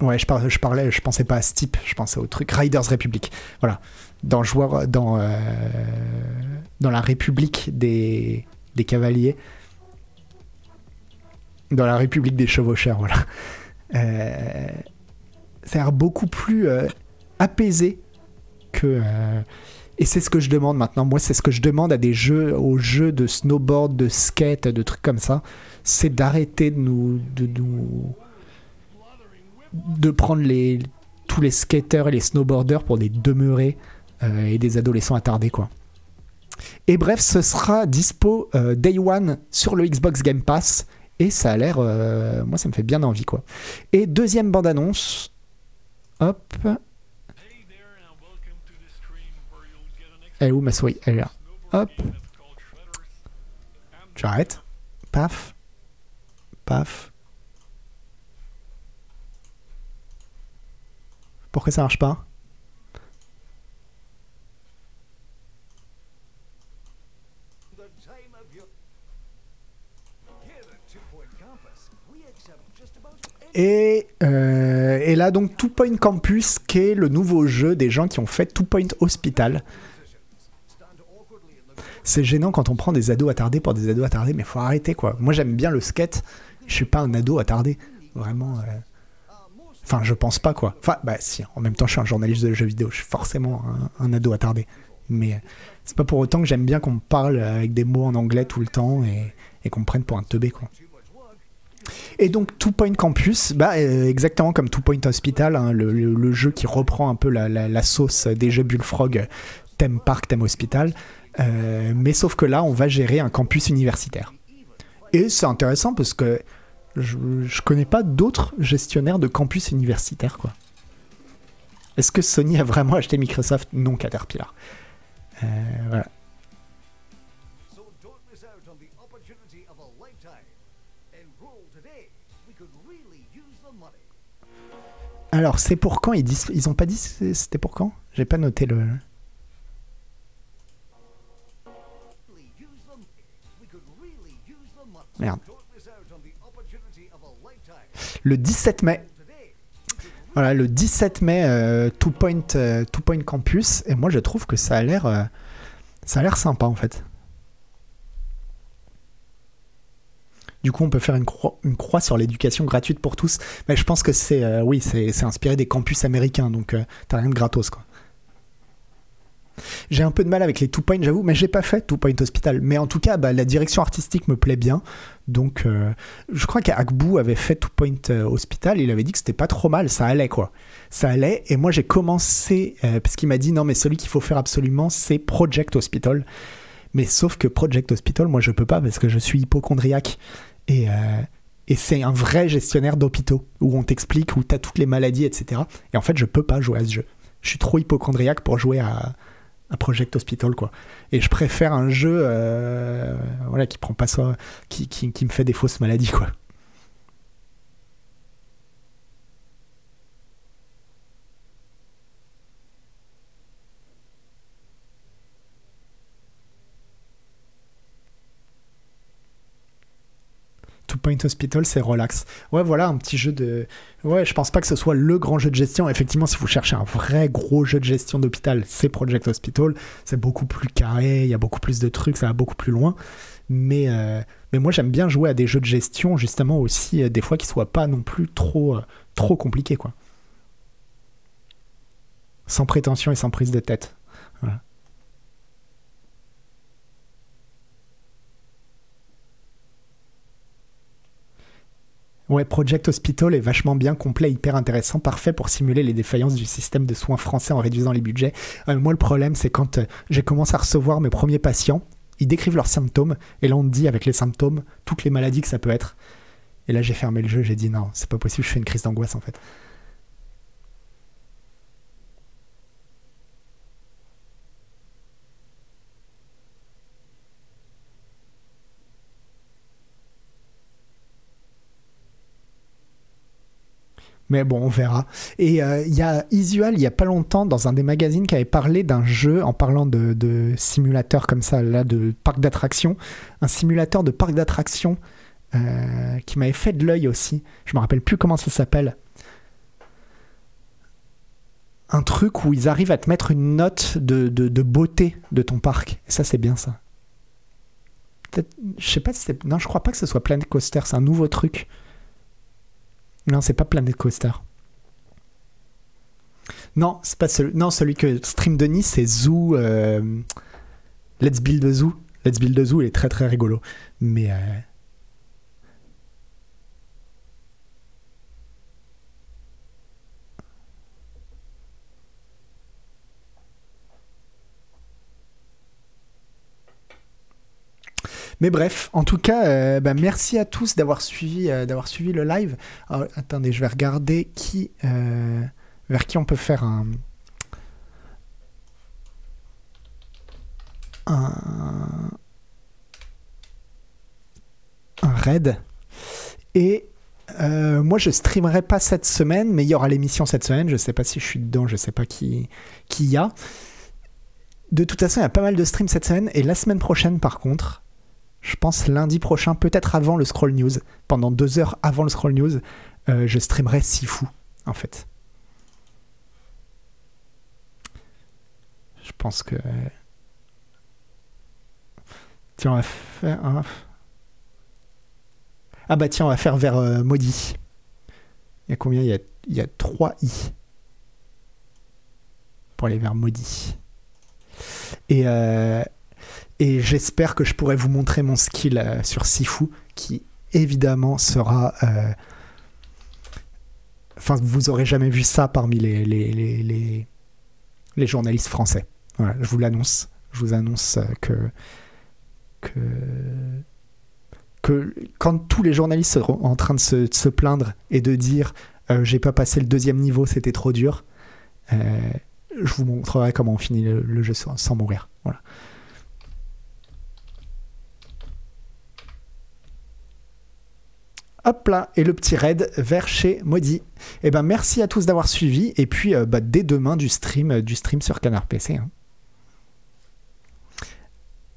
Ouais, je parlais, je parlais, je pensais pas à Steep, je pensais au truc Riders Republic. Voilà, dans joueur, dans euh, dans la République des des cavaliers, dans la République des chevaucheurs, voilà. Euh, ça a l'air beaucoup plus euh, apaisé que. euh, et c'est ce que je demande maintenant. Moi, c'est ce que je demande à des jeux, aux jeux de snowboard, de skate, de trucs comme ça. C'est d'arrêter de nous, de prendre tous les skaters et les snowboarders pour des demeurés euh, et des adolescents attardés, quoi. Et bref, ce sera dispo euh, day one sur le Xbox Game Pass. Et ça a l'air. euh, moi, ça me fait bien envie, quoi. Et deuxième bande-annonce. Hop. Elle est où ma souris? Elle est là. Hop. J'arrête. Paf. Paf. Pourquoi ça marche pas? Et, euh, et là, donc, Two Point Campus, qui est le nouveau jeu des gens qui ont fait Two Point Hospital. C'est gênant quand on prend des ados attardés pour des ados attardés, mais faut arrêter, quoi. Moi, j'aime bien le skate. Je suis pas un ado attardé. Vraiment. euh, Enfin, je pense pas, quoi. Enfin, bah, si, en même temps, je suis un journaliste de jeux vidéo. Je suis forcément un, ado attardé. Mais euh, c'est pas pour autant que j'aime bien qu'on me parle avec des mots en anglais tout le temps et, qu'on me prenne pour un teubé, quoi. Et donc Two Point Campus, bah, euh, exactement comme Two Point Hospital, hein, le, jeu qui reprend un peu la, sauce des jeux Bullfrog, euh, thème parc, thème hospital. Euh, mais sauf que là, on va gérer un campus universitaire. Et c'est intéressant parce que je, je connais pas d'autres gestionnaires de campus universitaires. quoi. Est-ce que Sony a vraiment acheté Microsoft? Non, Caterpillar. Euh, voilà. Alors, c'est pour quand ils, disent, ils ont pas dit c'était pour quand? J'ai pas noté le. Really Le 17 mai. Voilà, le 17 mai, euh, Two, Point, euh, Point Campus. Et moi, je trouve que ça a l'air, euh, ça a sympa en fait. Du coup, on peut faire une croix, sur l'éducation gratuite pour tous. Mais je pense que c'est, oui, c'est, inspiré des campus américains, donc t'as rien de gratos quoi. J'ai un peu de mal avec les Two Point, j'avoue, mais j'ai pas fait Two Point Hospital. Mais en tout cas, bah, la direction artistique me plaît bien. Donc, euh, je crois qu'Akbou avait fait Two Point euh, Hospital. Il avait dit que c'était pas trop mal, ça allait quoi. Ça allait. Et moi, j'ai commencé euh, parce qu'il m'a dit non, mais celui qu'il faut faire absolument, c'est Project Hospital. Mais sauf que Project Hospital, moi, je peux pas parce que je suis hypochondriaque. Et, et c'est un vrai gestionnaire d'hôpitaux où on t'explique où t'as toutes les maladies, etc. Et en fait, je peux pas jouer à ce jeu. Je suis trop hypochondriaque pour jouer à, Project Hospital quoi. Et je préfère un jeu euh, voilà qui prend pas ça, qui, qui me fait des fausses maladies quoi. Point Hospital, c'est relax. Ouais, voilà, un petit jeu de. Ouais, je pense pas que ce soit le grand jeu de gestion. Effectivement, si vous cherchez un vrai gros jeu de gestion d'hôpital, c'est Project Hospital. C'est beaucoup plus carré, il y a beaucoup plus de trucs, ça va beaucoup plus loin. Mais, euh, moi, j'aime bien jouer à des jeux de gestion, justement, aussi, euh, des fois qui soient pas non plus trop, euh, trop compliqués, quoi. Sans prétention et sans prise de tête. Ouais, Project Hospital est vachement bien complet, hyper intéressant, parfait pour simuler les défaillances du système de soins français en réduisant les budgets. Euh, moi, le problème, c'est quand euh, j'ai commencé à recevoir mes premiers patients, ils décrivent leurs symptômes, et là, on dit avec les symptômes toutes les maladies que ça peut être. Et là, j'ai fermé le jeu, j'ai dit non, c'est pas possible, je fais une crise d'angoisse en fait. Mais bon, on verra. Et euh, il y a Isual, il y a pas longtemps, dans un des magazines, qui avait parlé d'un jeu en parlant de, de simulateur comme ça, là, de parc d'attractions. Un simulateur de parc d'attractions euh, qui m'avait fait de l'œil aussi. Je me rappelle plus comment ça s'appelle. Un truc où ils arrivent à te mettre une note de, beauté de ton parc. Et ça, c'est bien ça. Je sais pas si c'est. Non, je crois pas que ce soit Planet Coaster, c'est un nouveau truc. Non, c'est pas Planet Coaster. Non, c'est pas celui. Non, celui que stream Denis, c'est Zoo. euh, Let's Build a Zoo. Let's Build a Zoo, il est très très rigolo. Mais. euh, Mais bref, en tout cas, euh, bah, merci à tous d'avoir suivi, euh, suivi le live. Alors, attendez, je vais regarder euh, vers qui on peut faire un, un, un raid. Et moi, je streamerai pas cette semaine, mais il y aura l'émission cette semaine. Je sais pas si je suis dedans, je sais pas qui qui y a. De toute façon, il y a pas mal de streams cette semaine. Et la semaine prochaine, par contre, je pense lundi prochain, peut-être avant le Scroll News, pendant deux heures avant le Scroll News, euh, je streamerai Sifu, en fait. Je pense que. Tiens, on va faire. Ah bah tiens, on va faire vers euh, Maudit. Il y a combien? Il y a, il y a 3 i. Pour aller vers Maudit. Et, euh, et j'espère que je pourrai vous montrer mon skill euh, sur Sifu, qui évidemment sera. euh, Enfin, vous aurez jamais vu ça parmi les, les, les, journalistes français. Voilà, je vous l'annonce. Je vous annonce euh, que, que, quand tous les journalistes seront en train de se, se plaindre et de dire j'ai pas passé le deuxième niveau, c'était trop dur, je vous montrerai comment on finit le, le jeu sans, sans mourir. Voilà. Hop là, et le petit raid vers chez Maudit. Et ben merci à tous d'avoir suivi, et puis euh, bah, dès demain du stream, euh, du stream sur Canard PC. hein.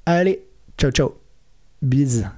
Allez, ciao ciao. Bise.